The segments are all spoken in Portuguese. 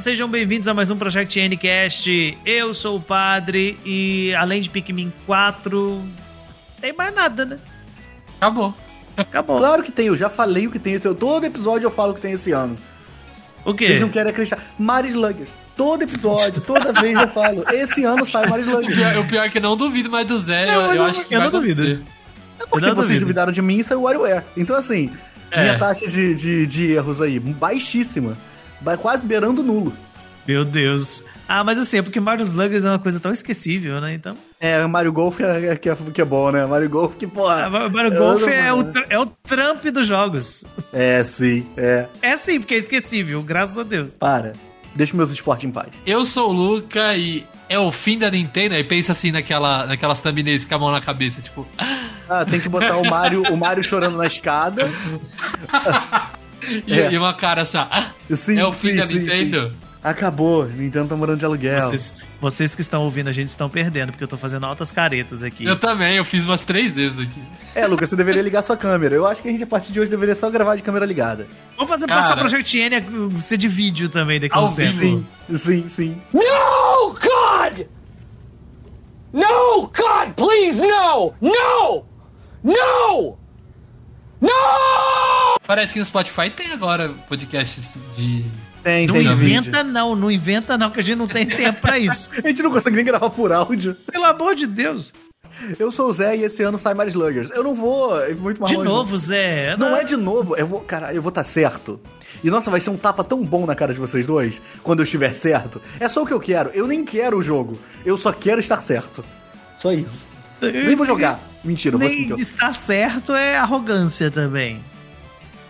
sejam bem-vindos a mais um Project Ncast. Eu sou o Padre e além de Pikmin 4, tem mais nada, né? Acabou. Acabou. Claro que tem, eu já falei o que tem esse ano. Todo episódio eu falo o que tem esse ano. O quê? Vocês não querem acreditar. Mario Sluggers. Todo episódio, toda vez eu falo. Esse ano sai Mario O Sluggers. pior, o pior é que eu não duvido mais do Zé, Não, eu, eu eu- acho que eu vai não duvido. acontecer. É porque vocês duvido. duvidaram de mim e saiu WarioWare. Então, assim, É. minha taxa de, de, de erros aí, baixíssima. Vai quase beirando nulo. Meu Deus. Ah, mas assim, é porque Mario Sluggers é uma coisa tão esquecível, né? Então. É, Mario Golf é, é, que é, que é bom, né? Mario Golf que, pô. Ah, Mario Golf não- é o, tr- é o Trump dos jogos. É, sim, é. É sim, porque é esquecível, graças a Deus. Para. Deixa meus esportes em paz. Eu sou o Luca e é o fim da Nintendo, aí pensa assim naquela, naquelas thumbnails com a mão na cabeça, tipo... Ah, tem que botar o Mario, o Mario chorando na escada. E, É. e uma cara assim, ah, Sim, é o fim sim, da Nintendo? sim. Acabou. Nintendo tá morando de aluguel. Vocês, vocês que estão ouvindo a gente estão perdendo, porque eu tô fazendo altas caretas aqui. Eu também, eu fiz umas três vezes aqui. É, Lucas, você deveria ligar sua câmera. Eu acho que a gente, a partir de hoje, deveria só gravar de câmera ligada. Vamos fazer Cara. passar Project N ser de vídeo também daqui a uns tempos. Sim, sim, sim. No, God! No, God, please, no! No! No! No! Parece que no Spotify tem agora podcasts de... Tem, Não tem inventa vídeo. não, não inventa não, que a gente não tem tempo pra isso. A gente não consegue nem gravar por áudio. Pelo amor de Deus. Eu sou o Zé e esse ano sai Mario Sluggers. Eu não vou ir muito mais De longe, novo, Zé. Não é de novo. Eu vou, cara, eu vou estar certo. E nossa, vai ser um tapa tão bom na cara de vocês dois quando eu estiver certo. É só o que eu quero. Eu nem quero o jogo. Eu só quero estar certo. Só isso. Nem vou jogar. Mentira, vou Nem assim, estar certo é arrogância também.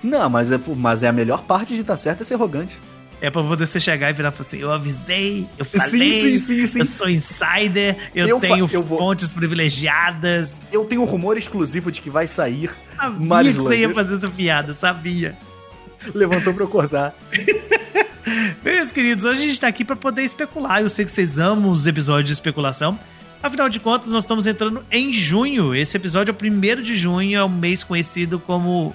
Não, mas é, mas é a melhor parte de estar certo é ser arrogante. É pra poder você chegar e virar e falar assim, eu avisei, eu falei, sim, sim, sim. eu sou insider, eu, Eu tenho eu vou- fontes privilegiadas. Eu tenho um rumor exclusivo de que vai sair Sabia Mario que você ia fazer essa piada, sabia. Levantou pra eu cortar. Meus queridos, hoje a gente tá aqui pra poder especular. Eu sei que vocês amam os episódios de especulação. Afinal de contas, nós estamos entrando em junho. Esse episódio é o primeiro de junho, é um mês conhecido como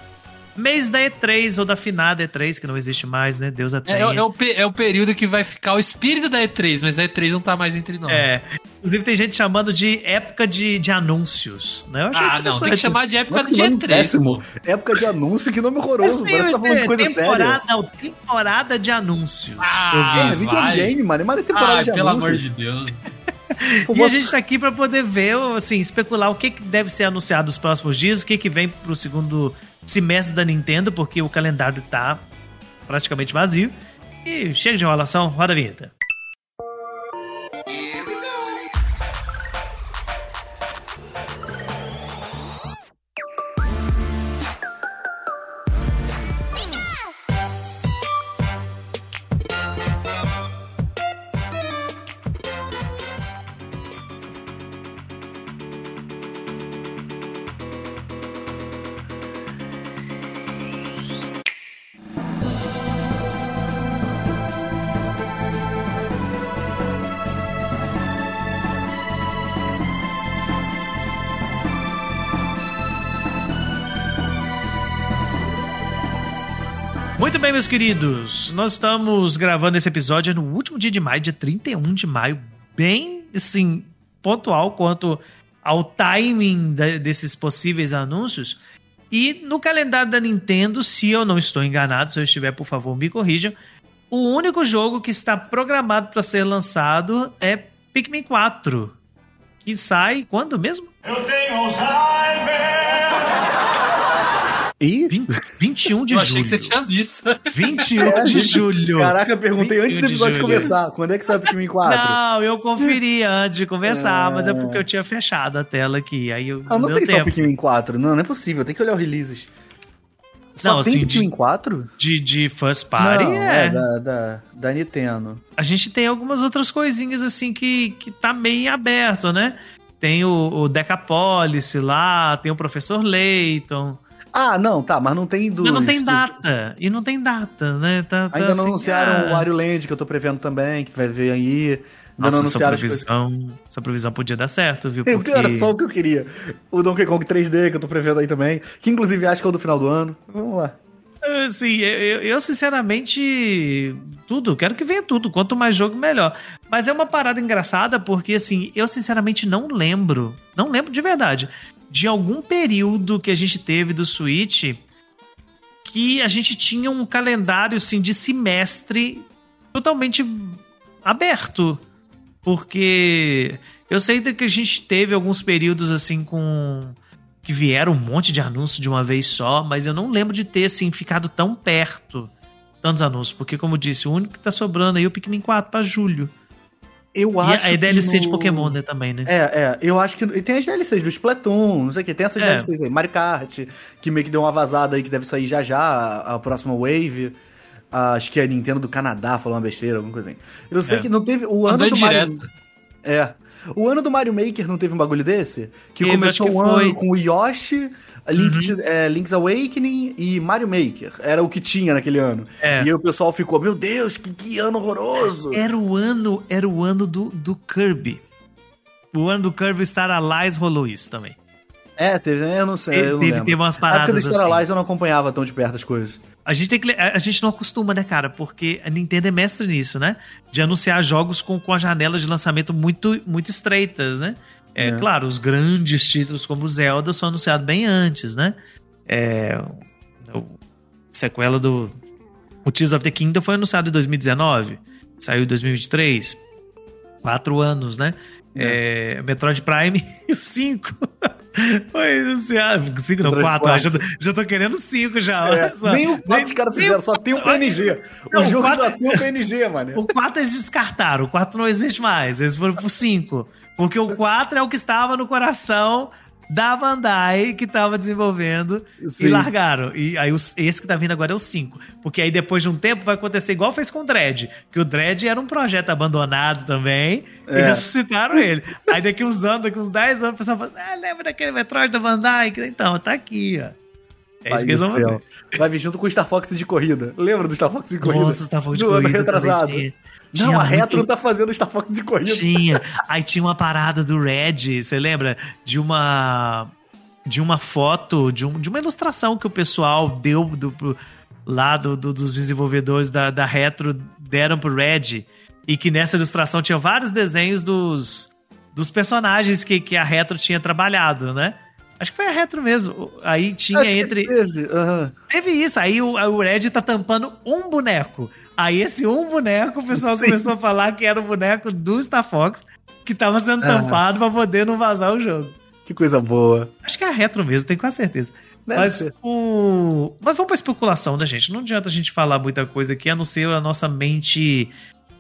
mês da E3 ou da finada E3, que não existe mais, né? Deus a É, é, o, pe- é o período que vai ficar o espírito da E3, mas a E3 não tá mais entre nós. É. Inclusive tem gente chamando de época de, de anúncios, né? Ah, não, tem que chamar de época Nossa, de nome E3. péssimo. Época de anúncio, que nome horroroso. Mas Parece que tá falando de tem- coisa temporada, séria. Não, temporada de anúncios. Ah, eu É, vi. vai. videogame, mano. Mas é temporada Ai, de pelo anúncios. amor de Deus. E a gente tá aqui pra poder ver, assim, especular o que, que deve ser anunciado nos próximos dias, o que, que vem pro segundo semestre da Nintendo, porque o calendário tá praticamente vazio. E chega de enrolação, roda a vinheta. Meus queridos. Nós estamos gravando esse episódio no último dia de maio, dia 31 de maio. Bem, assim, pontual quanto ao timing da- desses possíveis anúncios. E no calendário da Nintendo, se eu não estou enganado, se eu estiver, por favor, me corrijam. O único jogo que está programado para ser lançado é Pikmin 4. Que sai quando mesmo? Ih, 20, 21 de Eu julho. achei que você tinha visto. 21 de julho. Caraca, eu perguntei antes do 21 de episódio julho. começar. Quando é que sai o Pikmin 4? Não, eu conferi antes de conversar, É. mas é porque eu tinha fechado a tela aqui. Aí eu, Ah, não deu tem só o tempo. Pikmin 4. Não, não é possível. Tem que olhar os releases. Só Não, tem assim, Pikmin de- 4? De, de first party, não, é. da, da, da Nintendo. A gente tem algumas outras coisinhas assim que, que tá meio em aberto, né? Tem o, o Decapolis lá, tem o Professor Layton. Ah, não, tá, mas não tem. Mas não tem data. E não tem data, né? Tá, tá Ainda não assim, anunciaram ah, o Wario Land, que eu tô prevendo também, que vai vir aí. Nossa, essa as coisas. previsão, essa previsão podia dar certo, viu? Porque... Era só o que eu queria. O Donkey Kong 3D, que eu tô prevendo aí também. Que inclusive acho que é o do final do ano. Vamos lá. Assim, eu, eu, sinceramente, tudo, quero que venha tudo. Quanto mais jogo, melhor. Mas é uma parada engraçada porque, assim, eu sinceramente não lembro, não lembro de verdade, de algum período que a gente teve do Switch que a gente tinha um calendário, assim, de semestre totalmente aberto. Porque eu sei que a gente teve alguns períodos, assim, com que vieram um monte de anúncios de uma vez só, mas eu não lembro de ter, assim, ficado tão perto tantos anúncios. Porque, como eu disse, o único que tá sobrando aí é o Pikmin 4 pra julho. Eu acho e a DLC no... de Pokémon, né, também, né? É, é. Eu acho que. E tem as DLCs do Splatoon, não sei o que. Tem essas É. DLCs aí. Mario Kart, que meio que deu uma vazada aí que deve sair já já, a, a próxima Wave. Ah, acho que é a Nintendo do Canadá falou uma besteira, alguma coisa assim. Eu sei É. que não teve. O ano Mandou do Mario. direto. É. O ano do Mario Maker não teve um bagulho desse? Que Teve, começou o ano foi. Uhum. com o Yoshi, a Link, é, Link's Awakening e Mario Maker. Era o que tinha naquele ano. É. E aí o pessoal ficou, meu Deus, que, que ano horroroso! Era o ano, era o ano do, do Kirby. O ano do Kirby Star Allies rolou isso também. É, teve, eu não sei. eu não teve, teve umas A época do paradas Star assim. Allies eu não acompanhava tão de perto as coisas. A gente, tem que, a gente não acostuma, né, cara? Porque a Nintendo é mestre nisso, né? De anunciar jogos com, com as janelas de lançamento muito, muito estreitas, né? É, É. claro, os grandes títulos como Zelda são anunciados bem antes, né? É, o sequela do o Tears of the Kingdom foi anunciado em 2019, saiu em 2023, quatro anos, né? É, Metroid Prime 5 foi anunciado, 5 não, Metroid 4, já, quatro. tô- já tô querendo 5 já, É, nem o 4 os caras fizeram, só tem o PNG. Não, o o jogo quatro- só tem o PNG, mano. O 4 eles descartaram, o 4 não existe mais, eles foram pro 5. Porque o 4 é o que estava no coração da Bandai que estava desenvolvendo Sim. e largaram. E aí esse que tá vindo agora é o 5. Porque aí depois de um tempo vai acontecer igual fez com o Dread. Que o Dread era um projeto abandonado também e É. ressuscitaram ele. Aí daqui uns anos, daqui uns 10 anos, o pessoal fala: Ah, lembra daquele Metroid da Bandai? Então, tá aqui, ó. É Pai isso que. Vai vir junto com o Star Fox de corrida. Lembra do Star Fox de corrida? Nossa, Star Fox de Do corrida também retrasado. Tinha. Não, a muito- Retro tá fazendo Star Fox de corrida. Tinha. Aí tinha uma parada do Red, você lembra? De uma. De uma foto, de, um, de uma ilustração que o pessoal deu do, pro- lá do, do- dos desenvolvedores da, da Retro, deram pro Red. E que nessa ilustração tinha vários desenhos dos, dos personagens que, que a Retro tinha trabalhado, né? Acho que foi a Retro mesmo. Aí tinha Acho entre. teve, aham. Teve isso, aí o, o Red tá tampando um boneco. Aí esse um boneco, o pessoal Sim. começou a falar que era o boneco do Star Fox, que tava sendo Ah. tampado pra poder não vazar o jogo. Que coisa boa. Acho que é a retro mesmo, tenho quase certeza. Deve Mas ser. o. Mas vamos pra especulação, né, gente? Não adianta a gente falar muita coisa aqui, a não ser a nossa mente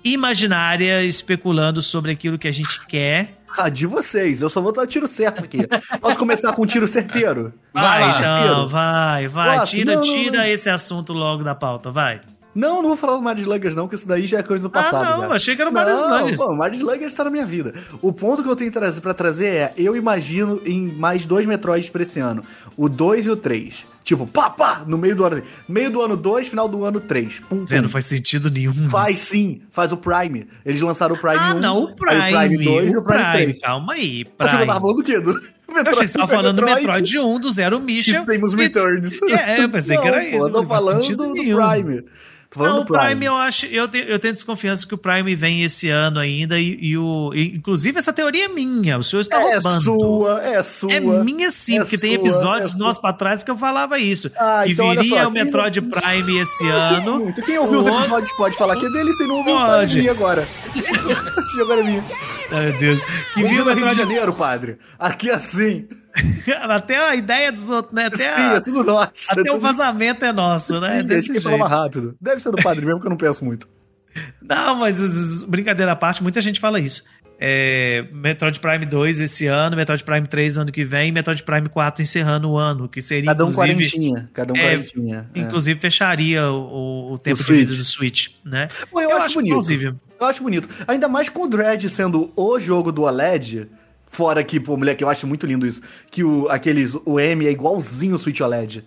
imaginária especulando sobre aquilo que a gente quer. Ah, de vocês. Eu só vou dar tiro certo aqui. Posso começar com um tiro certeiro? Vai, lá. então, Certeiro. vai, vai. Posso? tira Não, não, tira não. esse assunto logo da pauta, vai. Não, não vou falar do Mario Sluggers não, porque isso daí já é coisa do passado. ah, não, já. achei que era o Mario Não, Sluggers. Pô, Mario Sluggers tá na minha vida. O ponto que eu tenho pra trazer é, eu imagino em mais dois Metroids pra esse ano. O 2 e o 3. Tipo, pá, pá, no meio do ano. assim. Meio do ano 2, final do ano 3. Pum, Zé, não faz sentido nenhum. Faz sim, faz o Prime. Eles lançaram o Prime Ah, 1, não, o Prime. o Prime 2 e o Prime, 3. Calma aí, Você Prime. tava falando do quê? Do Eu achei que você tava falando do Metroid 1, do Zero Mission. E Samus Returns. É, eu pensei que era Não, pô, isso. Eu tô não falando do. Prime. Tô falando Não, o do Prime, eu acho, eu tenho, eu tenho desconfiança que o Prime vem esse ano ainda e, e o, e, inclusive essa teoria é minha, o senhor está É roubando. sua, é sua. É minha sim, É porque tem sua, episódios é nossos pra trás que eu falava isso. Ah, que então viria só, o Metroid quem- Prime esse Sim, ano. muito. Quem ouviu os O outro- episódios pode falar que é dele, se não ouviu, Pode. pode vir agora. agora é minha. Ai, meu Deus. Que viria o no Rio de Metroid. Janeiro, padre. Aqui é assim. Até a ideia dos outros, né? Até, Sim, a- é tudo nosso. até é o tudo... vazamento é nosso, né? É Sim, a desse gente quer jeito. mais rápido. Deve ser do padre mesmo, que eu não penso muito. Não, mas brincadeira à parte, muita gente fala isso. É, Metroid Prime 2 esse ano, Metroid Prime 3 no ano que vem, Metroid Prime 4 encerrando o ano, que seria Cada um inclusive, quarentinha. Cada um é, quarentinha. é. inclusive fecharia o, o tempo de Switch. vida do Switch, né? Pô, eu, acho, bonito. plausível. Eu acho bonito. Ainda mais com o Dread sendo o jogo do OLED. Fora que, pô, moleque, eu acho muito lindo isso. Que o, aqueles, o M é igualzinho o Switch OLED.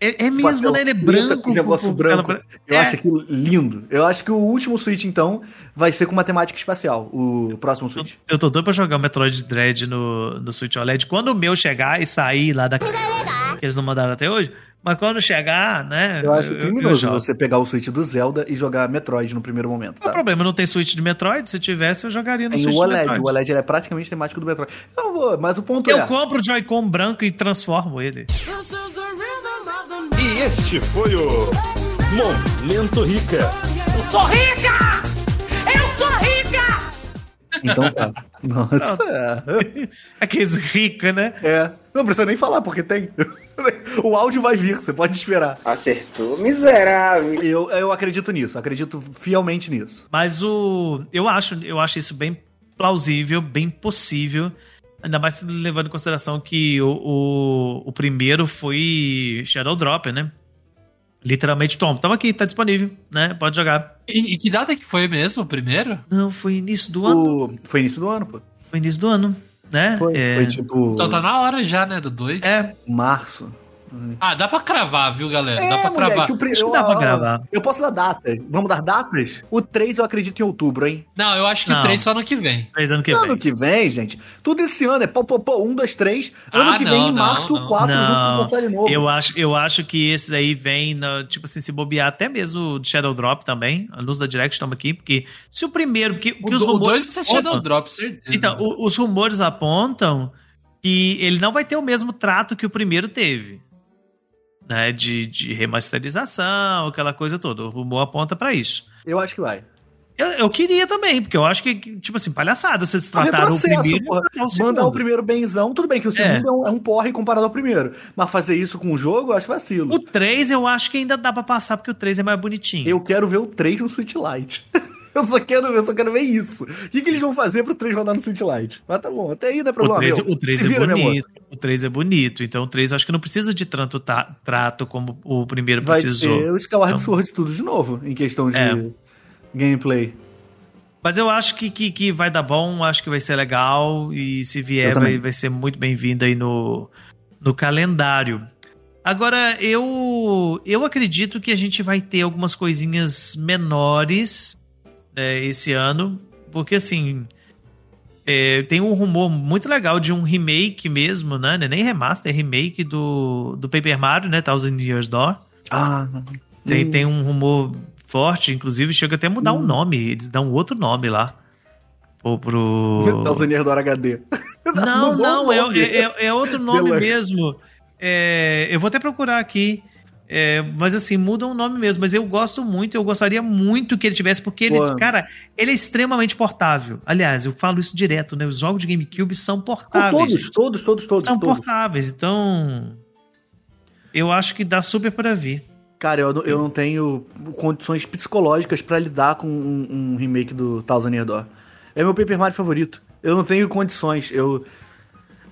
É, é mesmo, né? Ele é branco. Esse negócio com- branco. aquela- Eu É, acho aquilo lindo. Eu acho que o último Switch, então, vai ser com matemática espacial. O próximo Switch. Eu tô doido pra jogar o Metroid Dread no, no Switch OLED. Quando o meu chegar e sair lá da. Que eles não mandaram até hoje. Mas quando chegar, né? Eu acho criminoso jogo. você pegar o Switch do Zelda e jogar Metroid no primeiro momento, Não é tá? problema, não tem Switch de Metroid. Se tivesse, eu jogaria no Tem Switch o de OLED, Metroid. o OLED ele é praticamente temático do Metroid. Eu não vou, mas o ponto Eu é... compro o Joy-Con branco e transformo ele. E este foi o Momento Rica. Eu sou rica! Eu sou rica! Então tá. Nossa. Aqueles ricos, né? É. Não precisa nem falar, porque tem. O áudio vai vir, você pode esperar. Acertou, miserável. Eu, eu acredito nisso, acredito fielmente nisso. Mas o. Eu acho, eu acho isso bem plausível, bem possível. Ainda mais levando em consideração que o, o, o primeiro foi Shadow Drop, né? Literalmente, Tom, tamo aqui, tá disponível, né? Pode jogar. E, e que data que foi mesmo, o primeiro? Não, foi início do ano. O... Foi início do ano, pô. Foi início do ano, né? Foi, É. foi tipo. Então tá na hora já, né, do 2. É, Março. Ah, dá pra cravar, viu, galera? dá pra moleque, cravar. o pri- Acho que eu- dá pra ó, gravar. Eu posso dar datas. Vamos dar datas? O 3 eu acredito em outubro, hein? Não, eu acho que Não. o 3 só ano que vem. três anos que ano vem. que vem, gente. Tudo esse ano é pô, pô, pô, 1, 2, 3. Ano Ah, que não, vem, em não, março, não. 4, junto com o Não, console novo. eu acho, eu acho que esse aí vem, na- tipo assim, se bobear até mesmo o Shadow Drop também. A luz da Direct estamos aqui, porque se o primeiro, porque, porque O os 2 rumores. precisa ser Shadow Drop, certeza. Então, o- os rumores apontam que ele não vai ter o mesmo trato que o primeiro teve. Né, de, de remasterização, aquela coisa toda. O rumor aponta pra isso. Eu acho que vai. Eu, eu queria também, porque eu acho que, tipo assim, palhaçada vocês trataram o primeiro. porra. o Mandar o segundo. primeiro benzão, tudo bem que o segundo é, um, é um porre comparado ao primeiro. Mas fazer isso com o jogo, eu acho vacilo. O 3 eu acho que ainda dá pra passar, porque o 3 é mais bonitinho. Eu quero ver o 3 no Switch Lite. eu só quero ver, eu só quero ver isso. O que, que eles vão fazer pro 3 rodar no Switch Lite? Mas tá bom, até aí não é O problema 3, meu. o 3 Se é vira, bonito. O 3 é bonito. Então o 3 eu acho que não precisa de tanto ta- trato como o primeiro Vai precisou. ser o Skyward Então. Sword tudo de novo, em questão de É. gameplay. Mas eu acho que, que, que vai dar bom, acho que vai ser legal. E se vier, vai, vai ser muito bem-vindo aí no, no calendário. Agora, eu, eu acredito que a gente vai ter algumas coisinhas menores né, esse ano. Porque, assim, é, tem um rumor muito legal de um remake mesmo, né? Nem remaster, é remake do, do Paper Mario, né? Thousand Years Door. Ah, Tem, hum. tem um rumor forte, inclusive chega até a mudar o Hum. nome. Eles dão outro nome lá. Ou pro. Tá usando Nerdor HD. Não, Um bom não, é, é, é outro nome mesmo. É, eu vou até procurar aqui. É, mas assim, muda o nome mesmo. Mas eu gosto muito, eu gostaria muito que ele tivesse, porque ele, Pô. cara, ele é extremamente portável. Aliás, eu falo isso direto, né? Os jogos de GameCube são portáveis. todos, todos, todos, todos, são todos. portáveis, então. Eu acho que dá super pra vir. Cara, eu, não- eu não tenho condições psicológicas pra lidar com um, um remake do Thousand Year Door. É meu Paper Mario favorito. Eu não tenho condições. Eu.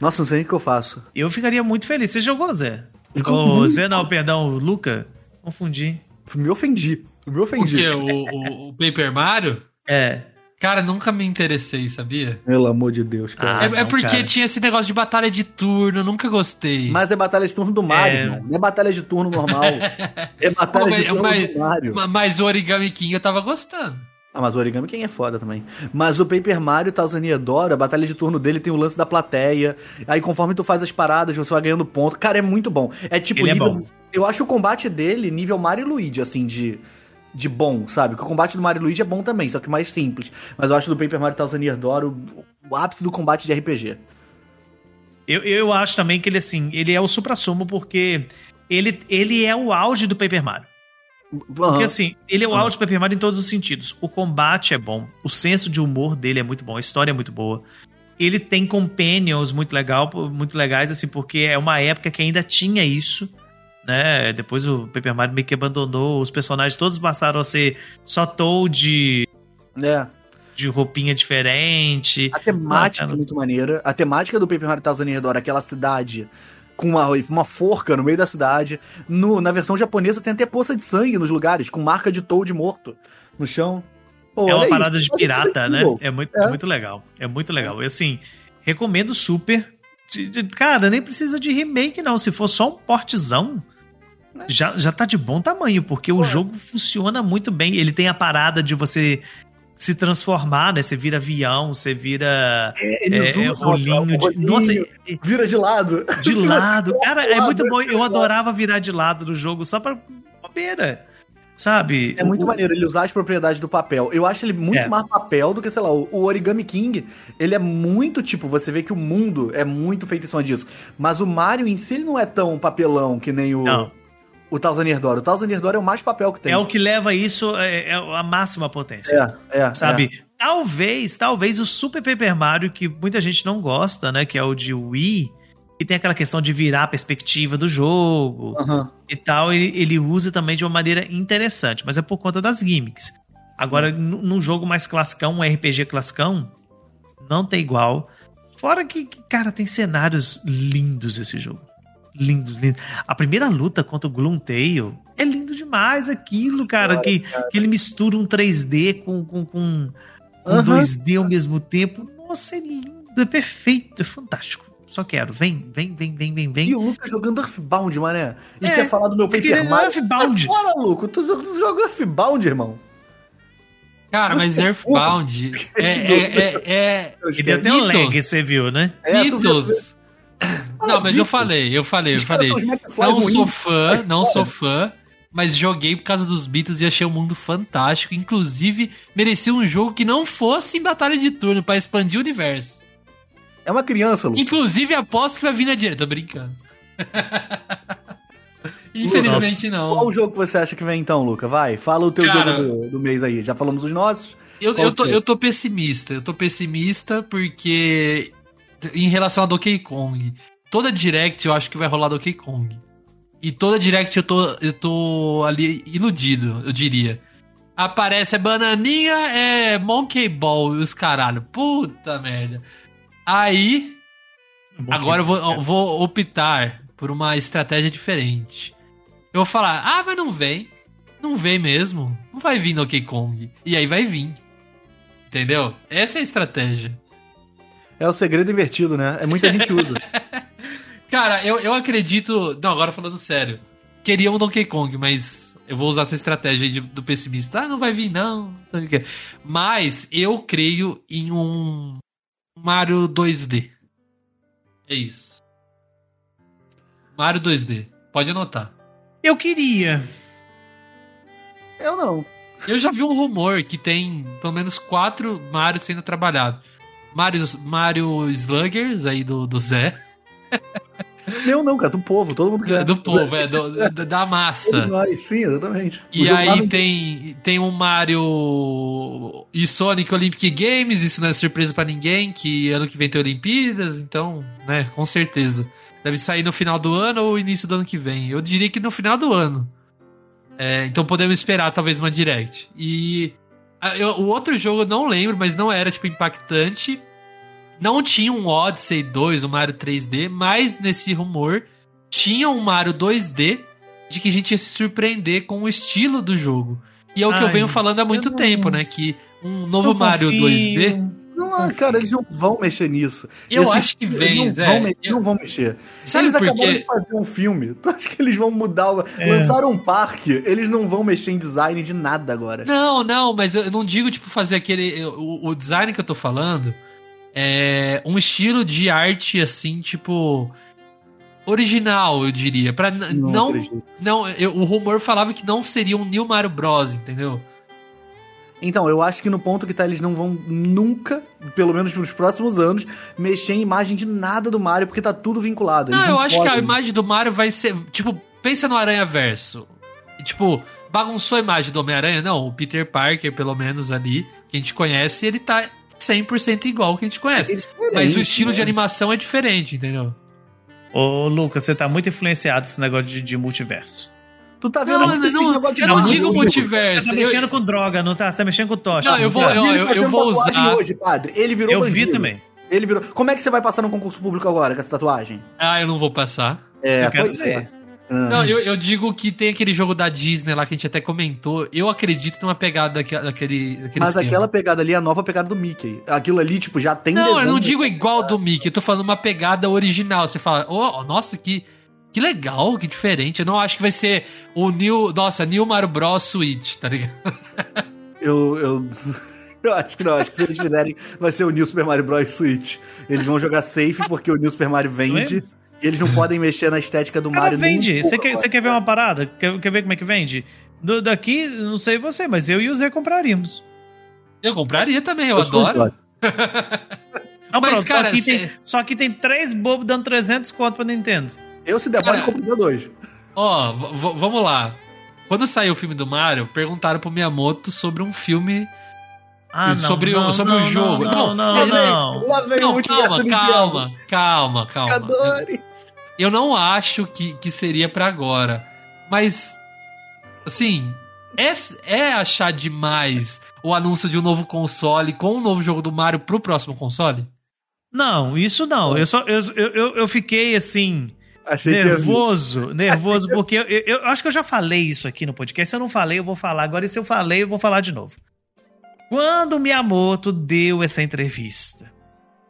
Nossa, não sei nem o que eu faço. Eu ficaria muito feliz. Você jogou, Zé? Muito. Zé, não, perdão, o Luca. Confundi. Me ofendi. Me O ofendi. quê? O, o- o Paper Mario? É. Cara, nunca me interessei, sabia? Pelo amor de Deus, cara. Ah, é, é não, porque cara. tinha esse negócio de batalha de turno, nunca gostei. Mas é batalha de turno do Mario, É. não. Não é batalha de turno normal. é batalha Pô, de mas- turno mas- do Mario. Ma- Mas o Origami King eu tava gostando. Ah, mas o Origami quem é foda também. Mas o Paper Mario Thousand Year Door, a batalha de turno dele tem o lance da plateia. Aí conforme tu faz as paradas, você vai ganhando ponto. Cara, é muito bom. É tipo Ele é nível... bom. Eu acho o combate dele nível Mario e Luigi, assim, de... De bom, sabe? Que o combate do Mario e Luigi é bom também, só que mais simples. Mas eu acho do Paper Mario Thousand Year Door o, o ápice do combate de RPG. Eu, eu acho também que ele, assim, ele é o supra-sumo porque ele, ele é o auge do Paper Mario. Porque, assim, ele é o auge do Paper Mario em todos os sentidos. O combate é bom, o senso de humor dele é muito bom, a história é muito boa. Ele tem companions muito, legal, muito legais, assim, porque é uma época que ainda tinha isso, né? Depois o Paper Mario meio que abandonou, os personagens todos passaram a ser só Toad É. de roupinha diferente. A temática Ah, é muito maneira. A temática do Paper Mario Thousand Year Door, aquela cidade com uma, uma forca no meio da cidade. No, na versão japonesa tem até poça de sangue nos lugares, com marca de Toad morto no chão. Pô, é uma parada isso, de pirata, né? É muito, É. muito legal. É muito legal. E assim, recomendo super. Cara, nem precisa de remake, não. Se for só um portezão, já, já tá de bom tamanho, porque o jogo funciona muito bem. Ele tem a parada de você se transformar, né? Você vira avião, você vira É, é, eles é, usam rolinho. de- rolinho, nossa, vira de lado. de lado. Cara, é muito bom. Eu adorava virar de lado no jogo só pra bobeira. Sabe? É muito O- maneiro ele usar as propriedades do papel. Eu acho ele muito É. mais papel do que, sei lá, o, o Origami King. Ele é muito, tipo, você vê que o mundo é muito feito em cima disso. Mas o Mario em si, ele não é tão papelão que nem o, Não. O Thousand Year Door. O Thousand Year Door é o mais papel que tem. É o que leva isso é, é a máxima potência. É, é. sabe? Talvez, talvez o Super Paper Mario, que muita gente não gosta, né? Que é o de Wii, que tem aquela questão de virar a perspectiva do jogo é. Aham. e tal, ele, ele usa também de uma maneira interessante, mas é por conta das gimmicks. Agora, nu- num jogo mais classicão, um RPG classicão, não tem igual. Fora que, que, cara, tem cenários lindos esse jogo. Lindos, lindos. A primeira luta contra o Gloomtail é lindo demais aquilo, cara, que, que ele mistura um 3D com, com, com um Aham. 2D ao mesmo tempo. Nossa, é lindo, é perfeito, é fantástico. Só quero. Vem, vem, vem, vem, vem, E vem. o Lucas jogando Earthbound, mané. E É, quer falar do meu Paper Mario. Earthbound. Sai Fora, Luco. Tu joga- Earthbound, irmão. Cara, mas é Earthbound é, é, é, é, Ele até um lag, você viu, né? É, tu viu- mitos. Não, mas eu falei, eu falei, eu Os falei. os Não ruins. sou fã, não sou fã, mas joguei por causa dos Beatles e achei o mundo fantástico. Inclusive, merecia um jogo que não fosse em batalha de turno pra expandir o universo. É uma criança, Lucas. Inclusive, aposto que vai vir na direita. Tô brincando. Infelizmente Qual não. o jogo que você acha que vem então, Luca? Vai, fala o teu Cara- jogo do, do mês aí. Já falamos dos nossos. Eu, Qual eu, tô, é? eu tô pessimista. Eu tô pessimista porque em relação a Donkey Kong, toda Direct eu acho que vai rolar Donkey Kong. E toda Direct eu tô, eu tô ali iludido, eu diria. Aparece a bananinha, é Monkey Ball e os caralho. Puta merda. Aí, agora eu vou, eu vou optar por uma estratégia diferente. Eu vou falar, ah, mas não vem. Não vem mesmo. Não vai vir Donkey Kong. E aí vai vir. Entendeu? Essa é a estratégia. É o segredo invertido, né? É muita gente usa. Cara, eu, eu acredito. Não, agora falando sério. Queria um Donkey Kong, mas eu vou usar essa estratégia aí de- do pessimista. Ah, não vai vir, não. Mas eu creio em um Mario 2D. É isso. Mario 2D. Pode anotar. Eu queria. Eu não. Eu já vi um rumor que tem pelo menos quatro Mario sendo trabalhado. Mario, Mario Sluggers, aí do, do Zé. Eu não, cara. Do povo. Todo mundo quer. Do povo, é, do- da massa. nós, sim, exatamente. E aí não- tem, tem um Mario e Sonic Olympic Games, isso não é surpresa pra ninguém, que ano que vem tem Olimpíadas, então, né, com certeza. Deve sair no final do ano ou início do ano que vem. Eu diria que no final do ano. É, então podemos esperar talvez uma Direct. E eu- o outro jogo eu não lembro, mas não era tipo impactante. Não tinha um Odyssey 2, um Mario 3D, mas nesse rumor tinha um Mario 2D de que a gente ia se surpreender com o estilo do jogo. E é o que eu Ai, venho falando há muito eu não- tempo, né? Que um novo Mario confio. 2D. Não, ah, cara, eles não vão mexer nisso. Eu Esse- acho que eles vem, não Zé. Vão mexer, Eu- Não vão mexer. Sabe eles por acabaram quê? de fazer um filme. Tu acha que eles vão mudar? o- É. Lançaram um parque. Eles não vão mexer em design de nada agora. Não, não, mas eu não digo, tipo, fazer aquele. O, o design que eu tô falando é um estilo de arte, assim, tipo. Original, eu diria. Pra n- não. acredito. Não, eu- o rumor falava que não seria um New Mario Bros, entendeu? Então, eu acho que no ponto que tá, eles não vão nunca, pelo menos nos próximos anos, mexer em imagem de nada do Mario, porque tá tudo vinculado. Não, Eles eu acho que a podem. imagem do Mario vai ser. Tipo, pensa no Aranha Verso. Tipo, bagunçou a imagem do Homem-Aranha? Não, o Peter Parker, pelo menos ali, que a gente conhece, ele tá 100% igual ao que a gente conhece. Querem Mas o estilo de né? animação é diferente, entendeu? Ô, Lucas, você tá muito influenciado nesse negócio de, de multiverso. Tu tá vendo Não, não, negócio de eu não digo multiverso. Você tá eu- mexendo com droga, não tá? Você tá mexendo com tocha. Não, eu vou- tá? eu- Ele fazendo vou usar- hoje, padre. Ele virou Eu vi bandido. também. Ele virou. Como é que você vai passar no concurso público agora com essa tatuagem? Ah, eu não vou passar. É, Eu quero pois é. ver. Não, eu, eu digo que tem aquele jogo da Disney lá que a gente até comentou. Eu acredito numa pegada daque- daquele, daquele Mas esquema. aquela pegada ali é a nova pegada do Mickey. Aquilo ali, tipo, já tem Não, eu não digo igual do Mickey, eu tô falando uma pegada original. Você fala, oh, nossa, que, que legal, que diferente. Eu não acho que vai ser o New. Nossa, New Mario Bros. Switch, tá ligado? Eu. eu... Eu acho que não, acho que se eles fizerem, vai ser o New Super Mario Bros. Switch. Eles vão jogar safe porque o New Super Mario vende. E eles não podem mexer na estética do Cara, Mario. vende. Você quer, quer ver uma parada? Quer, quer ver como é que vende? Do- daqui, não sei você, mas eu e o Zé compraríamos. Eu compraria também, eu, Eu adoro. Não, Mas, pronto, cara, só, aqui cê- tem, só aqui tem três bobos dando 300 conto pra Nintendo. Eu, se der Cara, compro dois. Ó, vamos lá. Quando saiu o filme do Mario, perguntaram pro Miyamoto sobre um filme. Ah, Sobre o- sobre o jogo. Não, não, Não, não. Lá vem Não, calma, calma, calma, calma. Adore. Eu não acho que, que seria pra agora. Mas, assim, é, é achar demais o anúncio de um novo console com um novo jogo do Mario pro próximo console? Não, isso não. Eu, só, eu, eu, eu fiquei assim. Achei nervoso, nervoso, porque eu, eu- eu acho que eu já falei isso aqui no podcast. Se eu não falei, eu vou falar agora. E se eu falei, eu vou falar de novo. Quando o Miyamoto deu essa entrevista,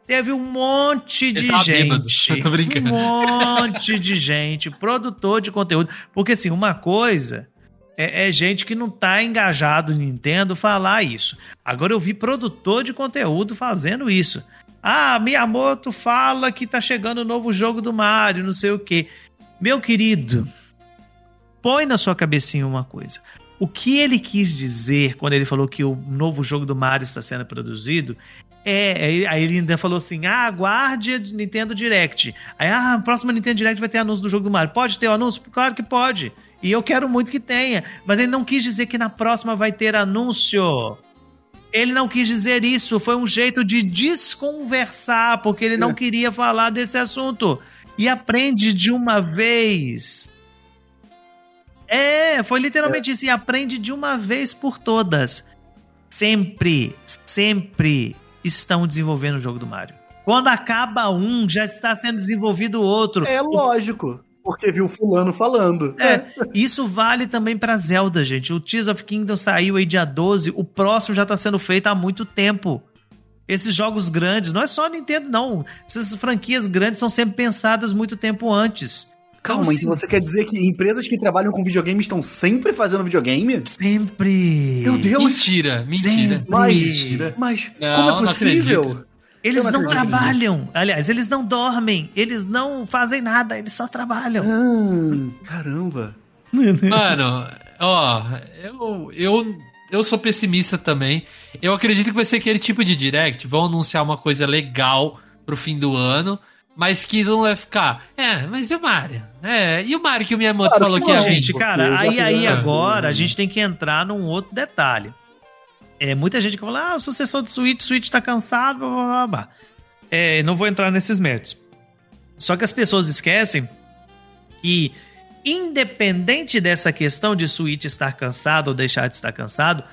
teve um monte de bêbado. gente. Tô brincando. Um monte de gente, produtor de conteúdo. Porque, assim, uma coisa é, é gente que não tá engajado no Nintendo falar isso. Agora eu vi produtor de conteúdo fazendo isso. Ah, Miyamoto fala que tá chegando o novo jogo do Mario, não sei o quê. Meu querido, põe na sua cabecinha uma coisa. O que ele quis dizer quando ele falou que o novo jogo do Mario está sendo produzido é. é- Aí ele ainda falou assim: ah, aguarde a Nintendo Direct. Aí, ah, a próxima Nintendo Direct vai ter anúncio do jogo do Mario. Pode ter o anúncio? Claro que pode. E eu quero muito que tenha. Mas ele não quis dizer que na próxima vai ter anúncio. Ele não quis dizer isso. Foi um jeito de desconversar, porque ele não queria falar desse assunto. E aprende de uma vez. É, foi literalmente isso. E aprende de uma vez por todas. Sempre, sempre estão desenvolvendo o jogo do Mario. Quando acaba um, já está sendo desenvolvido outro. É lógico. Porque viu fulano falando. É, isso vale também pra Zelda, gente. O Tears of Kingdom saiu aí dia 12, o próximo já tá sendo feito há muito tempo. Esses jogos grandes, não é só a Nintendo, não. Essas franquias grandes são sempre pensadas muito tempo antes. Calma, Então, então você quer dizer que empresas que trabalham com videogame estão sempre fazendo videogame? Sempre. Meu Deus. Mentira, mentira. Sempre. Mas, Mentira. mas Não, como é possível? Eles Eu não não trabalham. Aliás, eles não dormem. Eles não fazem nada. Eles só trabalham. Ah, caramba. Mano, ó, eu, eu, eu sou pessimista também. Eu acredito que vai ser aquele tipo de direct. Vão anunciar uma coisa legal pro fim do ano, mas que não vai ficar. É, mas e o Mario? É, e o Mario que o Miyamoto Claro falou que vir? Gente, cara, aí, aí agora a gente tem que entrar num outro detalhe. É, muita gente que fala, ah, o sucessor do Switch, Switch tá cansado, blá, blá, blá, blá. É, não vou entrar nesses méritos. Só que as pessoas esquecem que, independente dessa questão de Switch estar cansado ou deixar de estar cansado,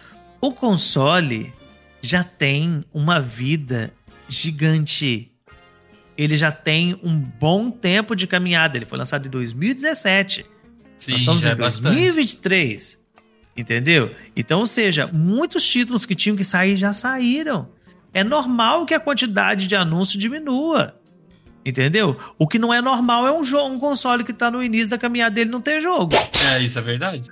o console já tem uma vida gigante. Ele já tem um bom tempo de caminhada. Ele foi lançado em 2017. Sim, Nós estamos em é bastante. 2023. Entendeu? Então, ou seja, muitos títulos que tinham que sair já saíram. É normal que a quantidade de anúncio diminua. Entendeu? O que não é normal é um, jogo, um console que tá no início da caminhada dele não ter jogo. É, isso é verdade.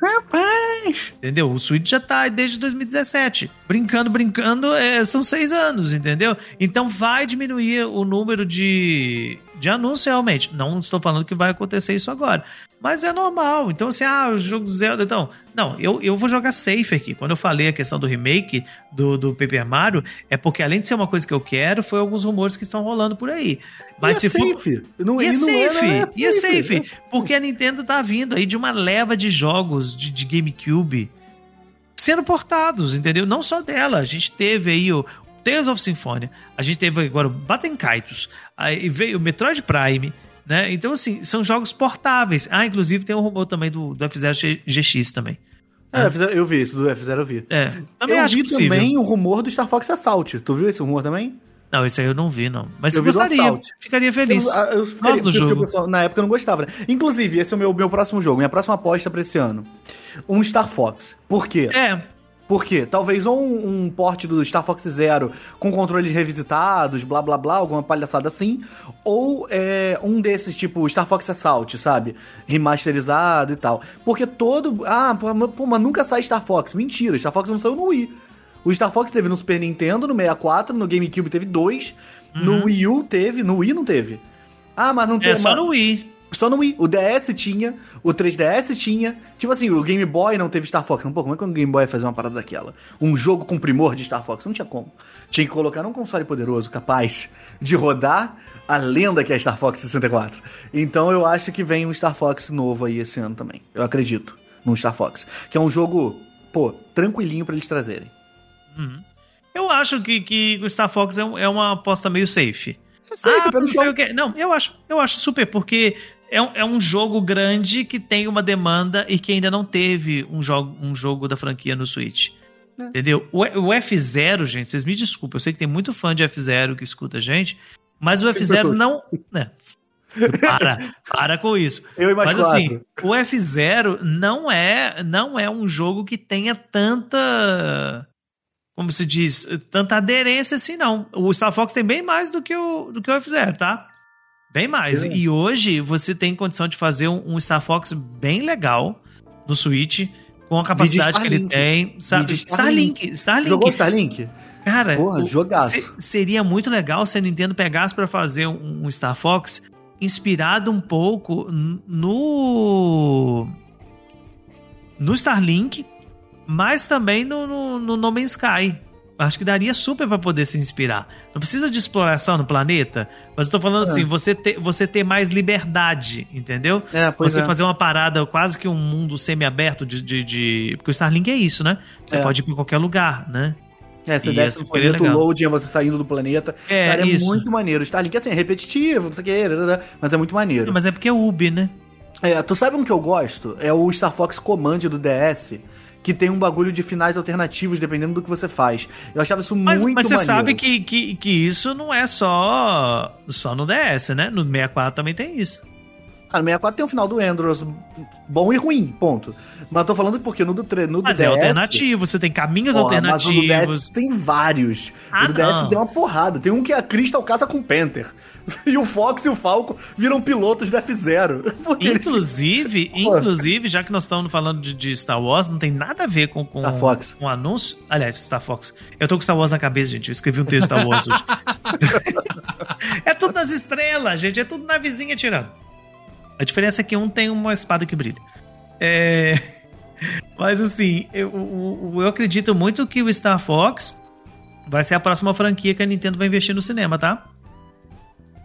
Entendeu? O Switch já tá desde 2017. Brincando, brincando, é, são seis anos, entendeu? Então vai diminuir o número de, de anúncios realmente. Não estou falando que vai acontecer isso agora. Mas é normal. Então, assim, ah, o jogo Zelda. Então, não, eu, eu vou jogar safe aqui. Quando eu falei a questão do remake do, do Paper Mario, é porque além de ser uma coisa que eu quero, foi alguns rumores que estão rolando por aí. Mas E se é for. safe. Não, E é não safe, não é e é safe. Porque a Nintendo tá vindo aí de uma leva de jogos de, de GameCube sendo portados, entendeu? Não só dela. A gente teve aí o Tales of Symphonia, a gente teve agora o Baten Kaitos, aí veio o Metroid Prime, né? Então, assim, são jogos portáveis. Ah, inclusive tem um rumor também do, do F0 GX também. É, F0 eu vi isso, do F0 eu vi. É, também eu acho vi possível. também o rumor do Star Fox Assault. Tu viu esse rumor também? Não, esse aí eu não vi, não. Mas Eu gostaria, ficaria feliz. Eu, eu ficaria- Gosto do jogo. o pessoal, na época eu não gostava, né? Inclusive, esse é o meu, meu próximo jogo, minha próxima aposta pra esse ano. Um Star Fox. Por quê? É, Por quê? Talvez ou um, um porte do Star Fox Zero com controles revisitados, blá blá blá, alguma palhaçada assim. Ou é, um desses, tipo Star Fox Assault, sabe? Remasterizado e tal. Porque todo. Ah, pô, mas- nunca sai Star Fox. Mentira, Star Fox não saiu no Wii. O Star Fox teve no Super Nintendo, no 64, no GameCube teve dois, no Wii U teve, no Wii não teve. Ah, mas não É teve. só mas- no Wii. Só no Wii. O DS tinha, o 3DS tinha. Tipo assim, o Game Boy não teve Star Fox. Pô, como é que o Game Boy ia fazer uma parada daquela? Um jogo com primor de Star Fox? Não tinha como. Tinha que colocar num console poderoso, capaz de rodar a lenda que é Star Fox 64. Então eu acho que vem um Star Fox novo aí esse ano também. Eu acredito num Star Fox. Que é um jogo, pô, tranquilinho pra eles trazerem. Eu acho que, que o Star Fox é, um- é uma aposta meio safe. É safe, ah, pelo não sei o quê. Não, eu acho, eu acho super, porque é um, é um jogo grande que tem uma demanda e que ainda não teve um jogo, um jogo da franquia no Switch. É. Entendeu? O, o F0, gente, vocês me desculpem, eu sei que tem muito fã de F0 que escuta a gente, mas o Cinco F0 pessoas. não. né, para, para com isso. Eu mais Mas assim, o F0 não é, não é um jogo que tenha tanta. Como se diz? Tanta aderência assim, não. O Star Fox tem bem mais do que o, do que o F0, tá? Bem mais. É. E hoje você tem condição de fazer um, um Star Fox bem legal no Switch, com a capacidade que ele Starlink. tem. Sa- Vídeo Starlink. Starlink. Jogou Starlink? Cara, Porra, o- se- seria muito legal se a Nintendo pegasse pra fazer um, um Star Fox inspirado um pouco no no Starlink, mas também no, no, no No Man's Sky. Acho que daria super pra poder se inspirar. Não precisa de exploração no planeta, mas eu tô falando É. assim, você ter, você ter mais liberdade, entendeu? É, você é. fazer uma parada quase que um mundo semi-aberto de, de, de- Porque o Starlink é isso, né? Você É. pode ir pra qualquer lugar, né? É, você E desce esse no planeta, o loading é você saindo do planeta. É, Cara, é isso. muito maneiro. Starlink, assim, é repetitivo, não sei o que, mas é muito maneiro. Mas é porque é Ubi, né? É, tu sabe um que eu gosto? É o Star Fox Command do DS, que tem um bagulho de finais alternativos, dependendo do que você faz. Eu achava isso Mas, muito mas você maneiro. sabe que, que, que isso não é só, só no DS, né? No 64 também tem isso. Ah, no 64 tem o final do Andros bom e ruim, ponto. Mas tô falando porque no do, tre- no do Mas DS... é alternativo, você tem caminhos Porra, Mas o do alternativos. DS tem vários. Ah, o do DS tem uma porrada. Tem um que a Crystal casa com o Panther. E o Fox e o Falco viram pilotos do F-Zero. Porque eles- Inclusive, inclusive, já que nós estamos falando de, de Star Wars, não tem nada a ver com, com, Star Fox. com anúncio. Aliás, Star Fox. Eu tô com Star Wars na cabeça, gente. Eu escrevi um texto Star Wars hoje. é tudo nas estrelas, gente. É tudo na vizinha tirando. A diferença é que um tem uma espada que brilha. É... Mas assim, eu, eu, acredito muito que o Star Fox vai ser a próxima franquia que a Nintendo vai investir no cinema, tá?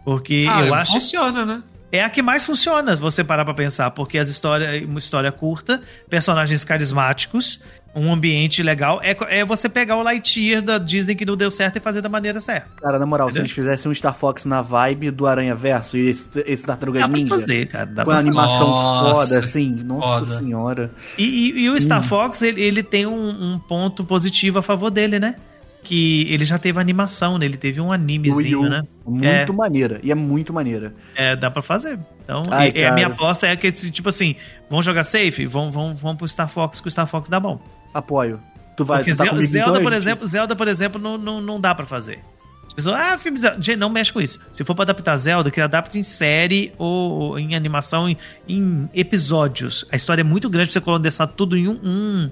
Porque Ah, eu acho funciona, né? é a que mais funciona, se você parar pra pensar, porque as histórias, uma história curta, personagens carismáticos, um ambiente legal, é, é você pegar o Lightyear da Disney que não deu certo e fazer da maneira certa. Cara, na moral, se Entendeu? eles fizessem um Star Fox na vibe do Aranha Verso e esse, esse Tartarugas Dá pra Ninja, fazer, cara. Dá com pra a animação Nossa, foda, assim, nossa foda. senhora. E, e- e o Star Fox, ele, ele tem um, um ponto positivo a favor dele, né? Que ele já teve animação, né? Ele teve um animezinho, né? Muito É. maneira, e é muito maneira. É, dá pra fazer. Então, Ai, e- a minha aposta é que, tipo assim, vão jogar safe? Vão, vão, vão pro Star Fox, que o Star Fox dá bom. Apoio. Tu vai tu tá Zelda, Zelda, então, por gente? exemplo, Zelda, por exemplo, não, não, não dá pra fazer. As pessoas, ah, filme Zelda. Gente, não mexe com isso. Se for pra adaptar Zelda, que adapte em série ou em animação, em, em episódios. A história é muito grande pra você condensar tudo em um, um,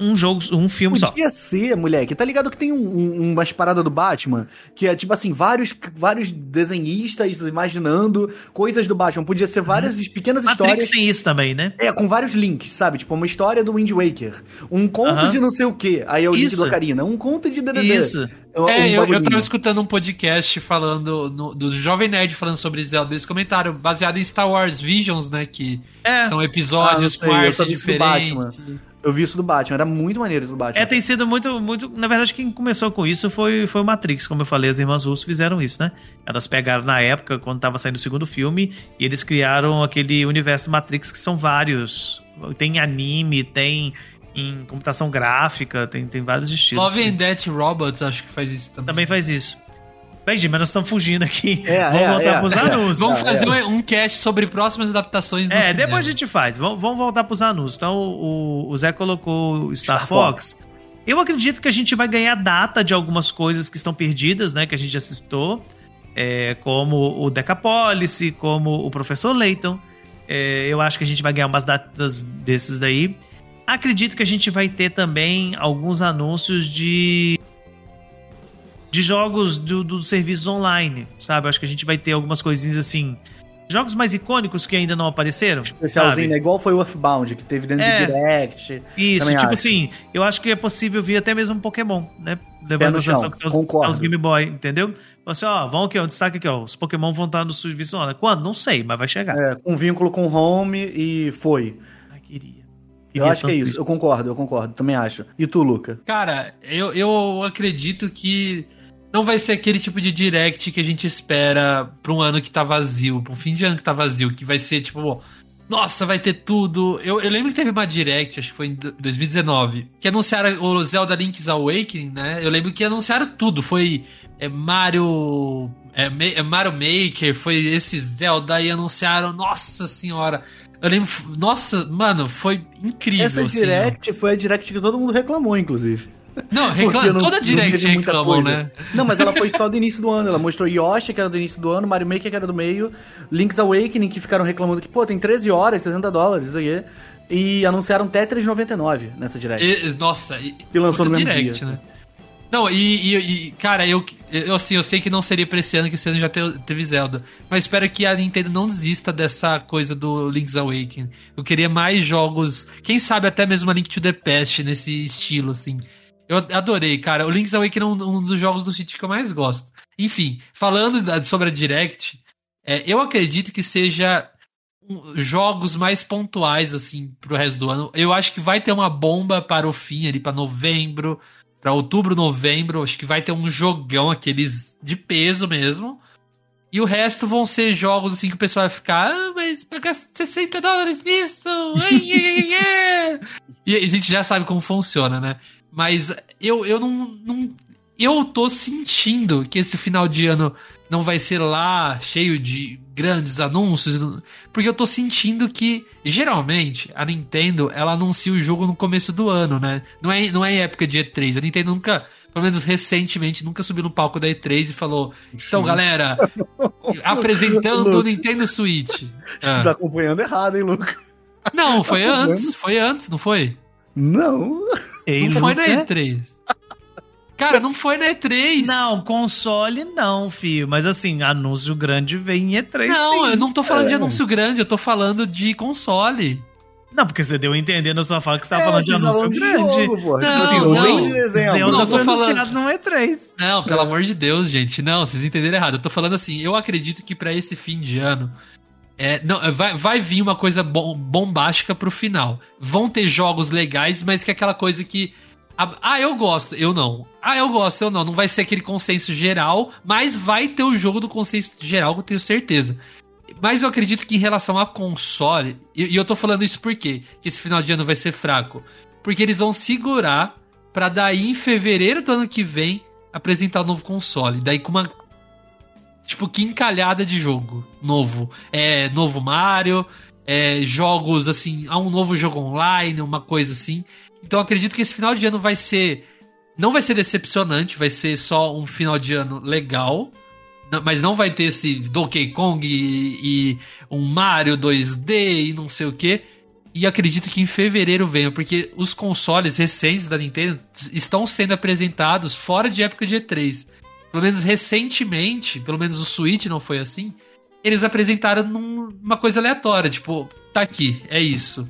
um jogo, um filme só. Podia ser, moleque. Tá ligado que tem um, um, umas paradas do Batman que é tipo assim, vários, vários desenhistas imaginando coisas do Batman. Podia ser várias pequenas Uhum. Matrix histórias. tem isso também, né? É, com vários links, sabe? Tipo, uma história do Wind Waker. Um conto Aham. de não sei o quê. Aí é o link Isso. do Ocarina. Um conto de DDD. Isso. Um- É, um eu, eu bagulhinho. tava escutando um podcast falando no- do Jovem Nerd falando sobre Zelda. Eles comentaram, baseado em Star Wars Visions, né? Que É. são Ah, episódios eu sei, com eu arte Eu vi isso do Batman. Era muito maneiro isso do Batman. É, tem sido muito, muito. Na verdade, quem começou com isso foi, foi o Matrix, como eu falei, as irmãs Russo fizeram isso, né? Elas pegaram na época, quando tava saindo o segundo filme, e eles criaram aquele universo do Matrix que são vários. Tem anime, tem em computação gráfica, tem, tem vários estilos. Love and Death Robots, acho que faz isso também. Também faz isso. Bem, mas nós estamos fugindo aqui. É, Vamos é, voltar é, pros é. anúncios. Vamos fazer é. um cast sobre próximas adaptações do É, cinema. depois a gente faz. Vamos, vamos voltar pros anúncios. Então, o, o Zé colocou o Star, Star Fox. Eu acredito que a gente vai ganhar data de algumas coisas que estão perdidas, né? Que a gente assistou. É, como o Decapolice, como o Professor Layton. É, eu acho que a gente vai ganhar umas datas desses daí. Acredito que a gente vai ter também alguns anúncios de de jogos do, do serviço online, sabe? Acho que a gente vai ter algumas coisinhas assim. Jogos mais icônicos que ainda não apareceram. Especialzinho, sabe? né? Igual foi o Earthbound, que teve dentro É. de Direct. Isso, tipo acho. assim, eu acho que é possível vir até mesmo um Pokémon, né? Levando consideração chão, que tem os, os Game Boy, entendeu? Assim, ó, vão aqui, ó, destaque aqui, ó. Os Pokémon vão estar no serviço online. Quando? Não sei, mas vai chegar. É, com vínculo com Home e foi. Ai, queria. Eu acho que é isso. Eu concordo, eu concordo. Também acho. E tu, Luca? Cara, eu, eu acredito que não vai ser aquele tipo de direct que a gente espera pra um ano que tá vazio, pra um fim de ano que tá vazio, que vai ser tipo, nossa, vai ter tudo. Eu, eu lembro que teve uma direct, acho que foi em do- 2019, que anunciaram o Zelda Link's Awakening, né? Eu lembro que anunciaram tudo. Foi é, Mario. É, é Mario Maker, foi esse Zelda e anunciaram, nossa senhora. Eu lembro, nossa, mano, foi incrível. Essa assim, Direct foi a Direct que todo mundo reclamou, inclusive. Não, reclama, não- toda direct reclamam, né? Não, mas ela foi só do início do ano. Ela mostrou Yoshi, que era do início do ano, Mario Maker, que era do meio, Link's Awakening, que ficaram reclamando que, pô, tem 13 horas, 60 dólares, isso aí. E anunciaram Tetris 99 nessa Direct. E- nossa, e, lançou no mesmo direct, dia. né? Não, e, e- cara, eu, eu assim, eu sei que não seria pra esse ano, que esse ano já te- teve Zelda. Mas espero que a Nintendo não desista dessa coisa do Link's Awakening. Eu queria mais jogos, quem sabe até mesmo a Link to the Past nesse estilo, assim. Eu adorei, cara. O Link's Awakening é um, um dos jogos do Switch que eu mais gosto. Enfim, falando da- sobre a Direct, é, eu acredito que seja jogos mais pontuais, assim, pro resto do ano. Eu acho que vai ter uma bomba para o fim, ali, pra novembro, pra outubro, novembro. Acho que vai ter um jogão, aqueles de peso mesmo. E o resto vão ser jogos, assim, que o pessoal vai ficar, ah, mas pagar 60 dólares nisso! Ai, ai, ai." e a gente já sabe como funciona, né? Mas eu, eu não, não. Eu tô sentindo que esse final de ano não vai ser lá cheio de grandes anúncios, porque eu tô sentindo que geralmente a Nintendo ela anuncia o jogo no começo do ano, né? Não é, não é época de E3. A Nintendo nunca, pelo menos recentemente, nunca subiu no palco da E3 e falou: "Então, galera, apresentando o. Nintendo Switch". Tá Ah. acompanhando errado, hein, Luca? Não, foi Tá antes, foi antes, não foi? Não. Ei, não foi na Luca? E3. Cara, não foi na E3. Não, console não, filho. Mas assim, anúncio grande vem em E3. Não, sim. eu não tô falando de É. anúncio grande, eu tô falando de console. Não, porque você deu a entender na sua fala que você tava É, falando de anúncio de grande. jogo. Não, Tipo assim, não. mês de dezembro. Zelda Não, eu tô foi falando- anunciado no E3. Não, pelo amor de Deus, gente. Não, vocês entenderam errado. Eu tô falando assim, eu acredito que pra esse fim de ano. É, não, vai, vai vir uma coisa bom- bombástica pro final. Vão ter jogos legais, mas que é aquela coisa que. Ah, eu gosto, eu não. Ah, eu gosto, eu não. Não vai ser aquele consenso geral, mas vai ter o jogo do consenso geral, eu tenho certeza. Mas eu acredito que em relação a console, e, e eu tô falando isso por quê? Que esse final de ano vai ser fraco. Porque eles vão segurar pra daí em fevereiro do ano que vem apresentar o novo console. Daí com uma tipo quincalhada de jogo novo. É novo Mario, é jogos assim, há um novo jogo online, uma coisa assim. Então acredito que esse final de ano vai ser não vai ser decepcionante, vai ser só um final de ano legal. Mas não vai ter esse Donkey Kong e, e um Mario 2D e não sei o que. E acredito que em fevereiro venha, porque os consoles recentes da Nintendo estão sendo apresentados fora de época de E3. Pelo menos recentemente, pelo menos o Switch não foi assim. Eles apresentaram num- numa coisa aleatória, tipo, tá aqui, é isso.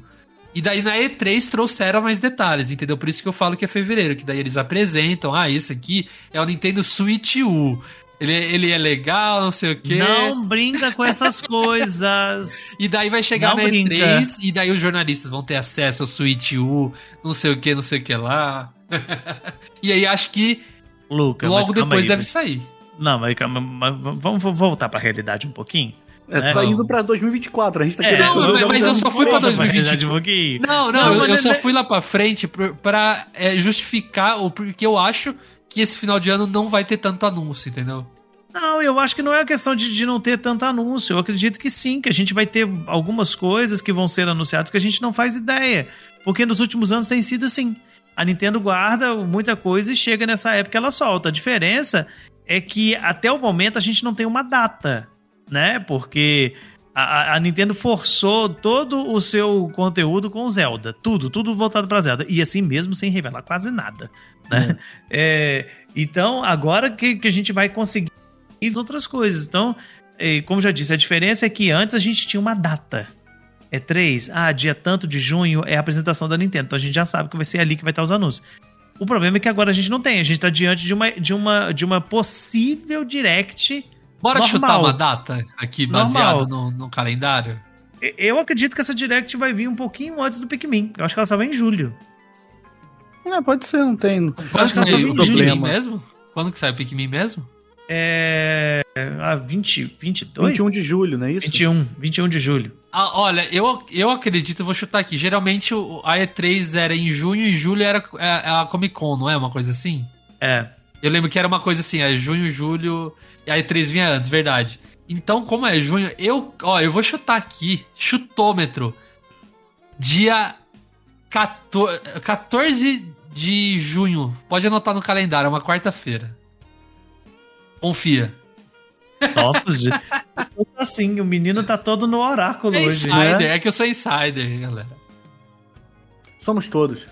E daí na E3 trouxeram mais detalhes, entendeu? Por isso que eu falo que é fevereiro, que daí eles apresentam, ah, esse aqui é o Nintendo Switch U. Ele, ele é legal, não sei o quê. Não brinca com essas coisas. E daí vai chegar Não na brinca. E3 e daí os jornalistas vão ter acesso ao Switch U, não sei o que, não sei o que lá. e aí acho que Luca, logo depois aí, deve mas- sair. Não, mas calma, mas vamos vamos voltar pra realidade um pouquinho. É, você É, tá não. indo pra 2024, a gente tá É, querendo... não, mas eu só fui pra diferente. 2020. realidade um pouquinho. Não, não, Não, eu, eu é- só fui lá pra frente pra, pra, é, justificar o porque eu acho que esse final de ano não vai ter tanto anúncio, entendeu? Não, eu acho que não é uma questão de, de não ter tanto anúncio. Eu acredito que sim, que a gente vai ter algumas coisas que vão ser anunciadas que a gente não faz ideia. Porque nos últimos anos tem sido assim. A Nintendo guarda muita coisa e chega nessa época ela solta. A diferença é que até o momento a gente não tem uma data, né? Porque A, a- Nintendo forçou todo o seu conteúdo com Zelda. Tudo, tudo voltado pra Zelda. E assim mesmo sem revelar quase nada. Né? É, então, agora que, que a gente vai conseguir outras coisas. Então, como já disse, a diferença é que antes a gente tinha uma data. É 3, ah, dia tanto de junho é a apresentação da Nintendo. Então a gente já sabe que vai ser ali que vai estar os anúncios. O problema é que agora a gente não tem. A gente tá diante de uma, de uma, de uma possível direct. Bora Normal. chutar uma data aqui baseado Normal. no, no calendário? Eu acredito que essa direct vai vir um pouquinho antes do Pikmin. Eu acho que ela só vem em julho. É, pode ser, não tem. Quando Acho que que sai não o Pikmin mesmo? Quando que sai o Pikmin mesmo? É. A 20, 22? 21 de julho, não é isso? 21, 21 de julho. Ah, olha, eu, eu acredito, eu vou chutar aqui. Geralmente o- a E3 era em junho e julho era é, a Comic Con, não é? Uma coisa assim? É. Eu lembro que era uma coisa assim, é junho, julho, e a E3 vinha antes, verdade. Então, como é junho, eu, ó, eu vou chutar aqui, chutômetro, dia 14, 14 de junho. Pode anotar no calendário, é uma quarta-feira. Confia. Nossa, gente. Assim, o menino tá todo no oráculo É hoje. insider, né? é que eu sou insider, galera. Somos todos.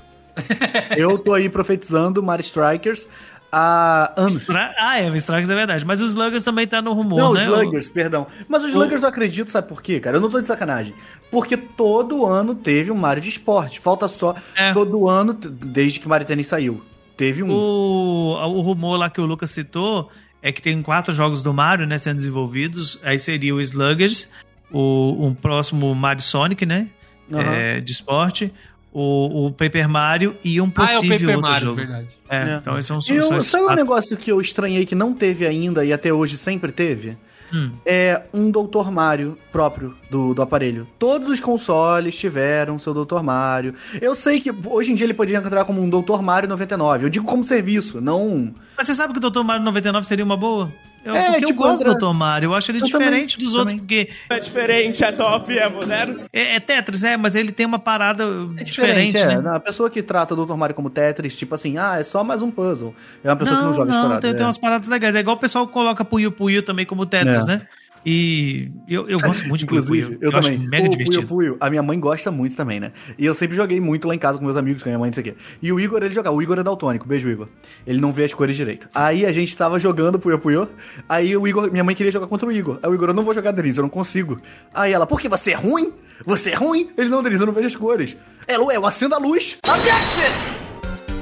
Eu tô aí profetizando Mario Strikers há anos. Stra- Ah, é, o Strikers é verdade. Mas os Sluggers também tá no rumor, Não, né? os Sluggers, perdão. Mas os Sluggers eu acredito, sabe por quê, cara? Eu não tô de sacanagem. Porque todo ano teve um Mario de esporte. Falta só. É. Todo ano, desde que Mario Tennis saiu. Teve um. O, o rumor lá que o Lucas citou é que tem quatro jogos do Mario, né, sendo desenvolvidos. Aí seria o Sluggers, o um próximo Mario Sonic, né, Aham. é, de esporte, o, o Paper Mario e um Ah, é o possível Paper outro Mario, jogo. verdade. É, É. então esses são os E sabe um negócio que eu estranhei que não teve ainda e até hoje sempre teve? Hum. É um Dr. Mario próprio do, do aparelho. Todos os consoles tiveram seu Dr. Mario. Eu sei que hoje em dia ele poderia entrar como um Dr. Mario 99. Eu digo como serviço, não. Mas você sabe que o Dr. Mario 99 seria uma boa? Eu, É, porque tipo, eu gosto André- do Dr. Mario, eu acho ele Eu diferente também, dos outros, também. porque É diferente, é top, é moderno. é, é Tetris, é, mas ele tem uma parada É diferente, diferente, é. né? A pessoa que trata o Dr. Mario como Tetris, tipo assim, ah, é só mais um puzzle. É uma pessoa que Não, não joga não, explorado. tem, é. tem umas paradas legais. É igual o pessoal coloca Puyo Puyo também como Tetris, É. né? E eu, eu gosto muito de Puyo Inclusive, Puyo. eu, acho também. mega o divertido. Puyo Puyo, a minha mãe gosta muito também, né? E eu sempre joguei muito lá em casa com meus amigos, com a minha mãe, não sei o quê. E o Igor, ele jogava. O Igor é daltônico, beijo, Igor. Ele não vê as cores direito. Aí a gente tava jogando Puyo Puyo. Aí o Igor, minha mãe queria jogar contra o Igor. Aí o Igor, eu não vou jogar, Denise, eu não consigo. Aí ela, por que você é ruim? Você é ruim? Ele, não, Denise, eu não vejo as cores. Ela, ué, eu acendo a luz.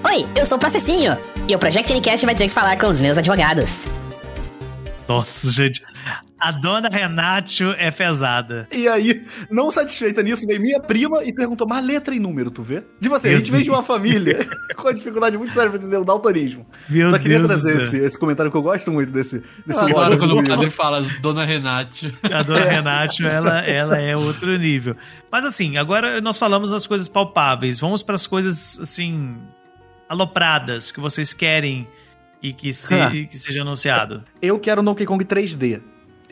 Oi, eu sou o Processinho e o Project Ncast vai ter que falar com os meus advogados. Nossa, gente. A dona Renatio é pesada. E aí, não satisfeita nisso, veio minha prima e perguntou, mas letra e número, tu vê? Tipo assim, a Meu gente veio de uma família com uma dificuldade muito séria pra entender o daltonismo. Meu Só queria Deus trazer esse, esse comentário que eu gosto muito desse, desse Agora lore quando do o padre fala Dona Renate. A dona Renatio, ela, ela é outro nível. Mas assim, agora nós falamos das coisas palpáveis. Vamos para as coisas, assim, alopradas que vocês querem e que, se, Ah. que seja anunciado. Eu quero um Donkey Kong 3D.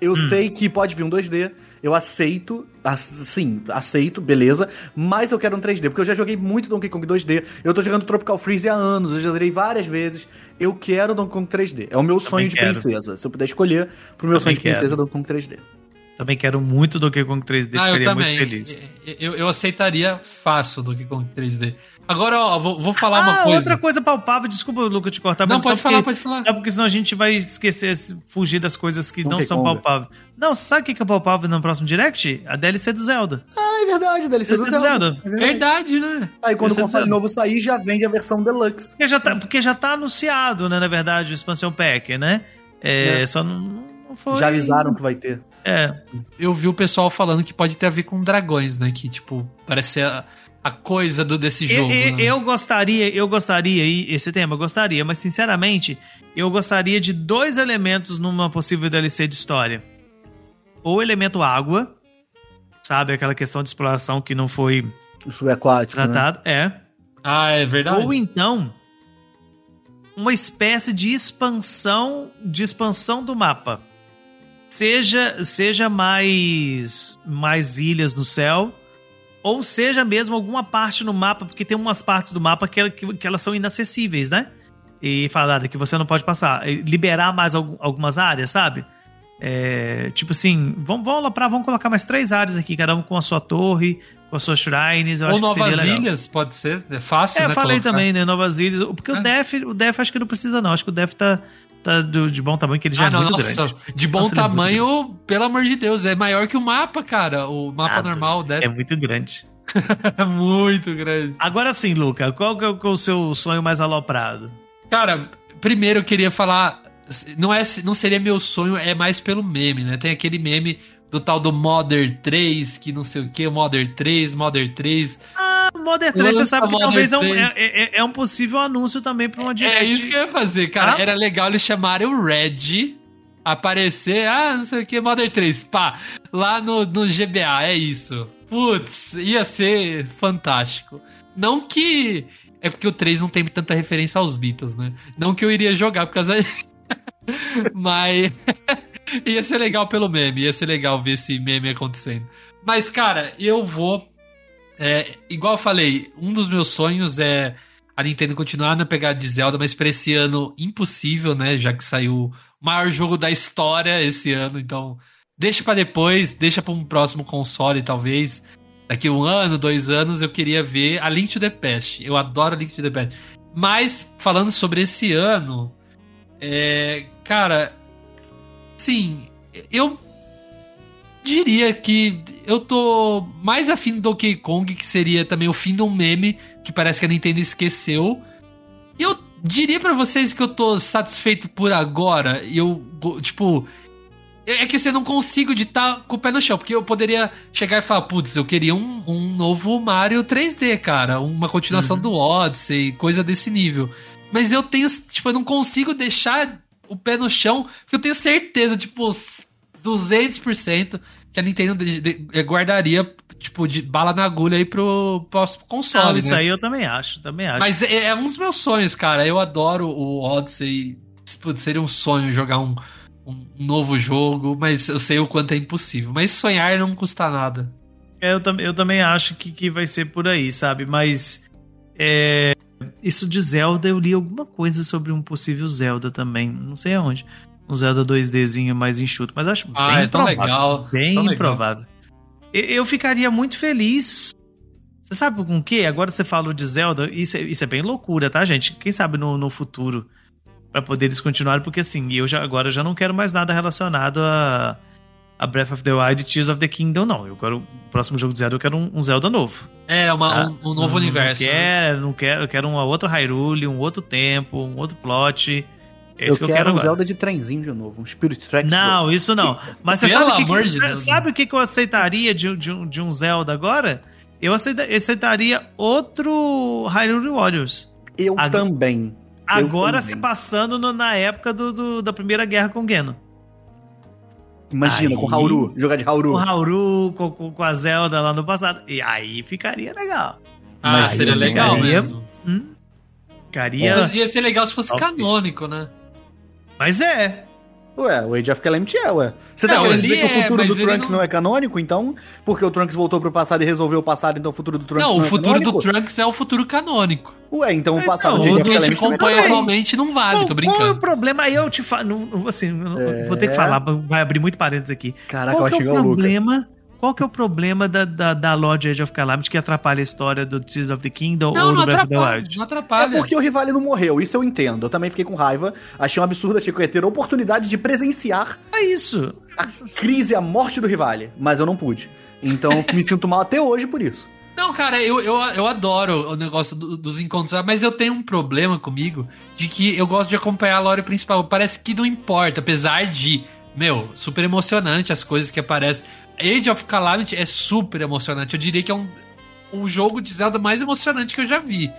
Hum. Eu sei que pode vir um 2D, eu aceito, sim, aceito, beleza, mas eu quero um 3D, porque eu já joguei muito Donkey Kong 2D, eu tô jogando Tropical Freeze há anos, eu já zerei várias vezes, eu quero Donkey Kong 3D, é o meu sonho de quero. princesa, se eu puder escolher pro meu Também sonho de princesa, quero. Donkey Kong 3D. Também quero muito Donkey Kong 3D, Ah, eu ficaria muito também. feliz. Eu, eu aceitaria fácil o Donkey Kong 3D. Agora, ó, vou, vou falar ah, uma coisa. outra coisa palpável, desculpa, Luca, te cortar, Não, mas só pode falar, porque- pode falar. É porque senão a gente vai esquecer, fugir das coisas que não Donkey são Kong. palpáveis. Não, sabe o que é palpável no próximo Direct? A DLC do Zelda. Ah, é verdade, DLC do DLC do Zelda. Zelda. É verdade. Verdade, né? Aí quando o DLC do console novo sair, já vende a versão Deluxe. Porque já tá, porque já tá anunciado, né, na verdade, o Expansion Pack, né? É, Só não, não foi... Já avisaram que vai ter. É, Eu vi o pessoal falando que pode ter a ver com dragões, né? Que, tipo, parece ser a, a coisa do, desse Eu, jogo. eu, né? eu gostaria, eu gostaria, e esse tema eu gostaria, mas sinceramente, eu gostaria de dois elementos numa possível DLC de história. Ou o elemento água, sabe, aquela questão de exploração que não foi subaquático, né? tratado, é. Ah, é verdade? Ou então uma espécie de expansão, de expansão do mapa. Seja seja mais mais ilhas no céu, ou seja mesmo alguma parte no mapa, porque tem umas partes do mapa que, que, que elas são inacessíveis, né? E falada que você não pode passar. Liberar mais algum- algumas áreas, sabe? É, tipo assim, vamos, vamos aloprar, vamos colocar mais três áreas aqui, cada um com a sua torre, com as suas shrines. Eu Ou Novas. Ilhas, pode ser. É fácil, É, né? eu falei colocar. também, né? Novas Ilhas. Porque É. o Def, o Def acho que não precisa, não. Acho que o Def tá, tá do- de bom tamanho, que ele já ah, é não, muito nossa, grande. de bom Nossa, é tamanho, pelo amor de Deus, é maior que o mapa, cara. O mapa Ah, normal deve É muito grande. é muito grande. Agora sim, Luca, qual que é o- é seu sonho mais aloprado? Cara, primeiro eu queria falar. Não, é, não seria meu sonho, é mais pelo meme, né? Tem aquele meme do tal do Modern 3, que não sei o que, Modern 3, Modern 3. Ah, Modern 3, você sabe que talvez é um, 3. é, é- é um possível anúncio também pra uma direct. É isso que eu ia fazer, cara. Ah? Era legal eles chamarem o Red, aparecer, ah, não sei o que, Modern 3, pá, lá no, no GBA, é isso. Putz, ia ser fantástico. Não que. É porque o 3 não tem tanta referência aos Beatles, né? Não que eu iria jogar por causa. Mas. ia ser legal pelo meme, ia ser legal ver esse meme acontecendo. Mas, cara, eu vou. É, igual eu falei, um dos meus sonhos é a Nintendo continuar na pegada de Zelda, mas pra esse ano impossível, né? Já que saiu o maior jogo da história esse ano, então deixa pra depois, deixa pra um próximo console, talvez. Daqui um ano, dois anos, eu queria ver a Link to the Past. Eu adoro a Link to the Past. Mas, falando sobre esse ano, é, cara, sim, eu diria que eu tô mais afim do Donkey Kong, que seria também o fim de um meme que parece que a Nintendo esqueceu. E eu diria pra vocês que eu tô satisfeito por agora. E eu, tipo. É que assim, eu não consigo estar com o pé no chão, porque eu poderia chegar e falar, putz, eu queria um, um novo Mario 3D, cara, uma continuação do Odyssey, coisa desse nível. Mas eu tenho, tipo, eu não consigo deixar o pé no chão, porque eu tenho certeza, tipo, 200% que a Nintendo de- de- guardaria, tipo, de bala na agulha aí pro próximo console, Não, né? isso aí eu também acho, também acho. Mas é, é um dos meus sonhos, cara. Eu adoro o Odyssey. Putz, Seria um sonho jogar um, um novo jogo, mas eu sei o quanto é impossível. Mas sonhar não custa nada. É, eu, tam- eu também acho que, que vai ser por aí, sabe? Mas é, isso de Zelda, eu li alguma coisa sobre um possível Zelda também. Não sei aonde. Um Zelda 2Dzinho mais enxuto, mas acho Ah, bem é tão improvável. legal, Bem tão legal. improvável. E- Eu ficaria muito feliz. Você sabe com o quê? Agora você falou de Zelda, isso é, isso é bem loucura, tá, gente? Quem sabe no, no futuro pra poder eles continuarem, porque assim, eu já agora eu já não quero mais nada relacionado a, a Breath of the Wild e Tears of the Kingdom, não. Eu quero o próximo jogo de Zelda, eu quero um, um Zelda novo. É, uma, tá? um, um novo Não- universo. Não né? quero, não quero, eu quero uma outra Hyrule, um outro tempo, um outro plot. É eu que eu quero quero um. Zelda de trenzinho de novo, um Spirit Tracks. Não, isso não. Mas você Pelo sabe o que, amor que, de Deus, sabe o que, eu aceitaria de, de, um, de um Zelda agora? Eu aceita- aceitaria outro Hyrule Warriors. Eu Ag- também. Eu Agora também. se passando no- na época do, do- da Primeira Guerra com Geno. Imagina, Aí- com Hauru, jogar de Hauru. Com o Hauru, com, com, com a Zelda lá no passado. E aí ficaria legal. Ah, Mas seria eu legal ficaria- mesmo. Hum? Ficaria. Ia ser legal se fosse Top. canônico, né? Mas é. Ué, o Age of Calamity é, ué. Você tá Não, querendo dizer que o é, futuro do Trunks não- não... é canônico, então? Porque o Trunks voltou pro passado e resolveu o passado, então o futuro do Trunks não, não, o é futuro do canônico? Trunks é o futuro canônico. Ué, então o Então, passado de o Age O of que a gente Calamity não é. atualmente não vale, qual, tô qual é o brincando. problema? Aí eu te falo. Assim, eu É. vou ter que falar, vai abrir muito parênteses aqui. Caraca, qual vai que é o o Luca. Qual que é o problema da, da, da Lord Age of Calamity que atrapalha a história do Tears of the Kingdom Não, ou não do Breath of the atrapalha, Wild? não É atrapalha. porque o Rivale não morreu, isso eu entendo. Eu também fiquei com raiva. Achei um absurdo, achei que eu ia ter a oportunidade de presenciar É isso. a crise, a morte do Rivale. Mas eu não pude. Então me sinto mal até hoje por isso. Não, cara, eu, eu, eu adoro o negócio do- dos encontros, mas eu tenho um problema comigo de que eu gosto de acompanhar a lore principal. Parece que não importa, apesar de, meu, super emocionante as coisas que aparecem. Age of Calamity é super emocionante. Eu diria que é um, um jogo de Zelda mais emocionante que eu já vi.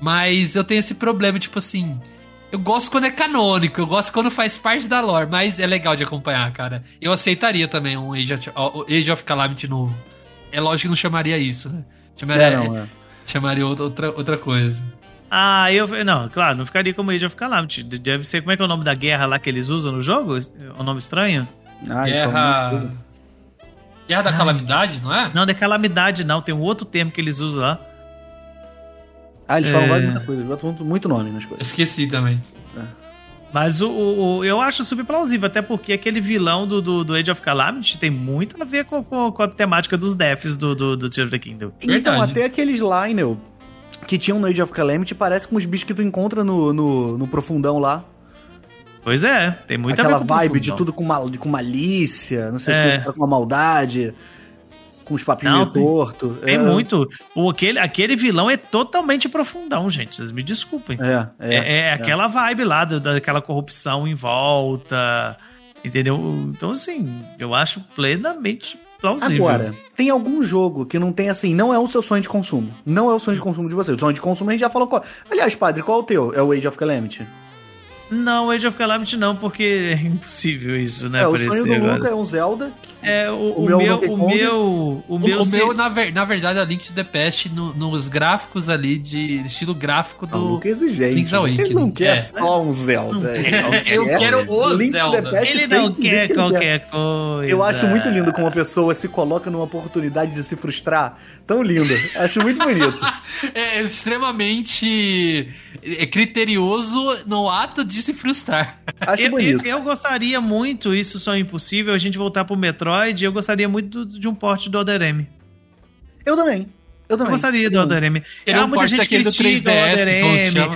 Mas eu tenho esse problema, tipo assim. Eu gosto quando é canônico, eu gosto quando faz parte da lore, mas é legal de acompanhar, cara. Eu aceitaria também um Age of, Age of Calamity novo. É lógico que não chamaria isso, né? Chamaria, É, não, é. chamaria outra, outra, coisa. Ah, eu. Não, claro, não ficaria como Age of Calamity. Deve ser. Como é que é o nome da guerra lá que eles usam no jogo? É um nome estranho? Só Guerra. Guerra da Calamidade, não é? Não, não é calamidade, não. Tem um outro termo que eles usam lá. Ah, eles falam É. várias muita coisa, botam muito, muito nome nas coisas. Esqueci também. Mas o, o- o- eu acho super plausível, até porque aquele vilão do, do, do Age of Calamity tem muito a ver com, com, com a temática dos deaths do, do, do Tears of the Kingdom. Então, Verdade. até aqueles Lionel que tinham no Age of Calamity parece com os bichos que tu encontra no, no, no Profundão lá. Pois é, tem muito a Aquela o vibe de tudo com, mal, com malícia, não sei o É. que, os caras com uma maldade, com os papinhos Não, tem- torto. Tem é, muito. O, aquele, aquele vilão é totalmente profundão, gente. Vocês me desculpem. É, É, é. é aquela vibe lá da- daquela corrupção em volta. Entendeu? Então, assim, eu acho plenamente plausível. Agora, tem algum jogo que não tem assim, não é o seu sonho de consumo. Não é o sonho de consumo de você. O sonho de consumo a gente já falou qual. Aliás, padre, qual é o teu? É o Age of Calamity? Não, Age of Calamity não, porque é impossível isso, né? é, o sonho do agora. Luca é um Zelda. É, o, o o meu o meu, o O, meu, o se- meu, na, ver- na verdade, é Link to the Past no- nos gráficos ali de estilo gráfico O do. Luca é exigente. Link's Awakening, Ele não quer é. só um Zelda. Eu quer quero o Link to the Zelda. Past ele não quer que ele qualquer coisa. Eu acho muito lindo como uma pessoa se coloca numa oportunidade de se frustrar. Tão lindo. Acho muito bonito. É extremamente é criterioso no ato de se frustrar. Acho Eu, bonito. eu- eu gostaria muito, isso só é impossível, a gente voltar pro Metroid, eu gostaria muito do- de um porte do Other M. Eu também. Eu Eu também. gostaria do Other M. Queria Ah, um muita gente daquele do critica o 3DS, Other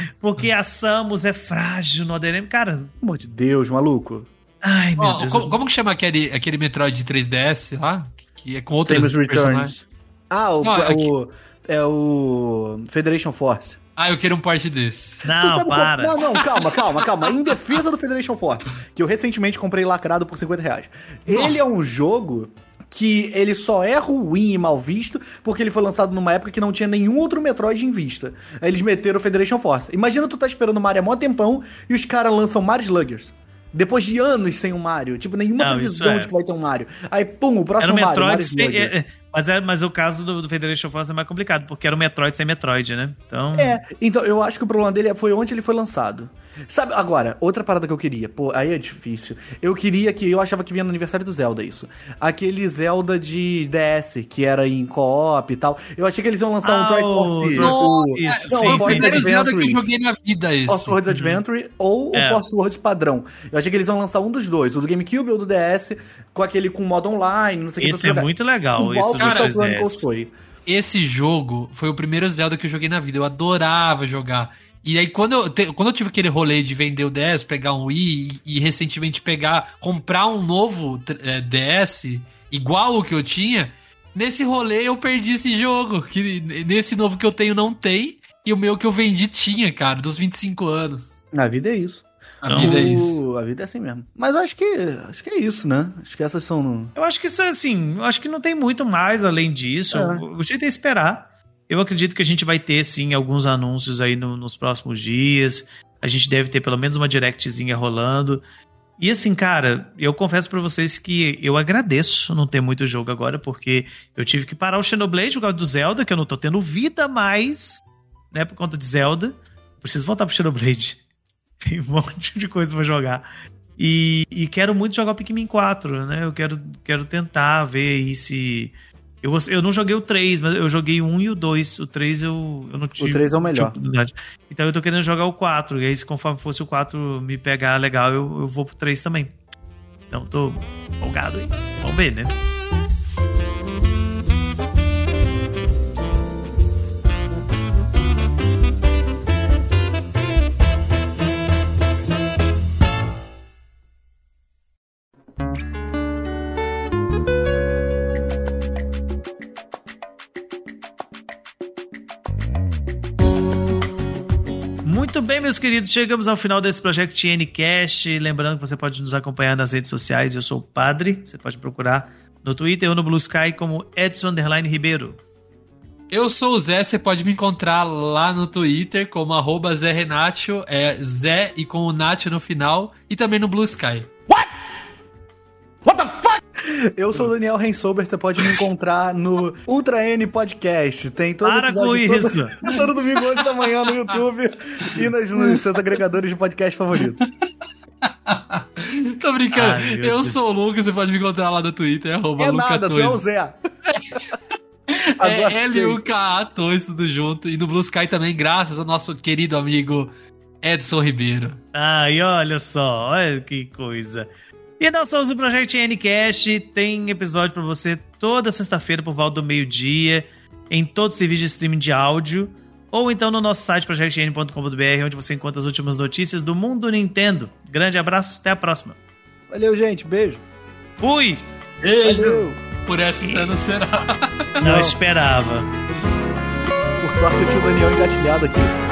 M, porque a Samus é frágil no Other M. Cara, Pelo amor de Deus, maluco. ai meu Ó, Deus. como, como que chama aquele, aquele Metroid de 3DS lá? Que é com outros Samus personagens? Returns. Ah, o, Não, é, aqui- o, é o Federation Force. Ah, eu quero um porte desse. Tu Não, sabe qual- para. Não, não, calma, calma, calma. Em defesa do Federation Force, que eu recentemente comprei lacrado por 50 reais. Ele Nossa. é um jogo que ele só é ruim e mal visto porque ele foi lançado numa época que não tinha nenhum outro Metroid em vista. Aí eles meteram o Federation Force. Imagina tu tá esperando o Mario há mó tempão e os caras lançam Mario Sluggers. Depois de anos sem um Mario. Tipo, nenhuma Não, previsão é. de que vai ter um Mario. Aí, pum, o Era próximo o Mario, Metroid Mario sem. É, é, mas, é, mas o caso do, do Federation Force é mais complicado, porque era o Metroid sem Metroid, né? Então. É, então eu acho que o problema dele foi onde ele foi lançado. Sabe, agora, outra parada que eu queria, pô, aí é difícil. Eu queria que, eu achava que vinha no aniversário do Zelda isso. Aquele Zelda de DS, que era em co-op e tal. Eu achei que eles iam lançar um Ah, Triforce. o- o- Isso, Não, sim, o Force sim. Zelda que eu joguei na vida esse. Force Words Adventure ou É. o Force Words padrão. Eu achei que eles iam lançar um dos dois, o do GameCube ou do DS, com aquele com modo online, não sei o que. Esse é muito legal. Isso 3DS. Chronicles foi. Esse jogo foi o primeiro Zelda que eu joguei na vida. Eu adorava jogar. E aí, quando eu, te- quando eu tive aquele rolê de vender o DS, pegar um Wii e, e recentemente pegar, comprar um novo eh, DS, igual o que eu tinha, nesse rolê eu perdi esse jogo. Que nesse novo que eu tenho não tem. E o meu que eu vendi tinha, cara, dos 25 anos. Na vida é isso. A Não. vida é isso. O- A vida é assim mesmo. Mas acho que acho que é isso, né? Acho que essas são. Eu acho que isso é assim, eu acho que não tem muito mais além disso. É. O jeito é esperar. Eu acredito que a gente vai ter, sim, alguns anúncios aí no- nos próximos dias. A gente deve ter pelo menos uma directzinha rolando. E assim, cara, eu confesso pra vocês que eu agradeço não ter muito jogo agora, porque eu tive que parar o Xenoblade por causa do Zelda, que eu não tô tendo vida mais, né, por conta de Zelda. Preciso voltar pro Xenoblade. Tem um monte de coisa pra jogar. E, e quero muito jogar o Pikmin 4, né? Eu quero, quero tentar ver aí se. Eu, eu não joguei o 3, mas eu joguei o 1 e o 2. O 3 eu, eu não tive. 3 é o melhor. Então eu tô querendo jogar o 4. E aí, se conforme fosse o 4 me pegar legal, eu, eu vou pro 3 também. Então tô empolgado aí. Vamos ver, né? Meus queridos, chegamos ao final desse Project Ncast. Lembrando que você pode nos acompanhar nas redes sociais. Eu sou o Padre. Você pode procurar no Twitter ou no Blue Sky como Edson Underline Ribeiro. Eu sou o Zé, você pode me encontrar lá no Twitter como arroba Zé Renatio, é Zé e com o Natio no final, e também no Blue Sky. Eu sou o Daniel Rensober, você pode me encontrar no Ultra N Podcast. Tem todo Para episódio com todo, isso. todo domingo 11 da manhã no YouTube e nos, nos seus agregadores de podcast favoritos. Tô brincando, Ai, eu Deus. sou o Lucas, você pode me encontrar lá no Twitter, arroba É nada, tu é o Luca2. Zé. É. L-U-K-A 2, tudo junto. E no Blue Sky também, graças ao nosso querido amigo Edson Ribeiro. Ai, olha só, olha que coisa. E nós somos o Projeto Ncast, tem episódio pra você toda sexta-feira por volta do meio-dia, em todos os serviços de streaming de áudio, ou então no nosso site projectn.com.br, onde você encontra as últimas notícias do mundo Nintendo. Grande abraço, até a próxima. Valeu, gente. Beijo. Fui! Beijo. Valeu. Por essa você não será. Não esperava. Por sorte eu tinha o Daniel engatilhado aqui.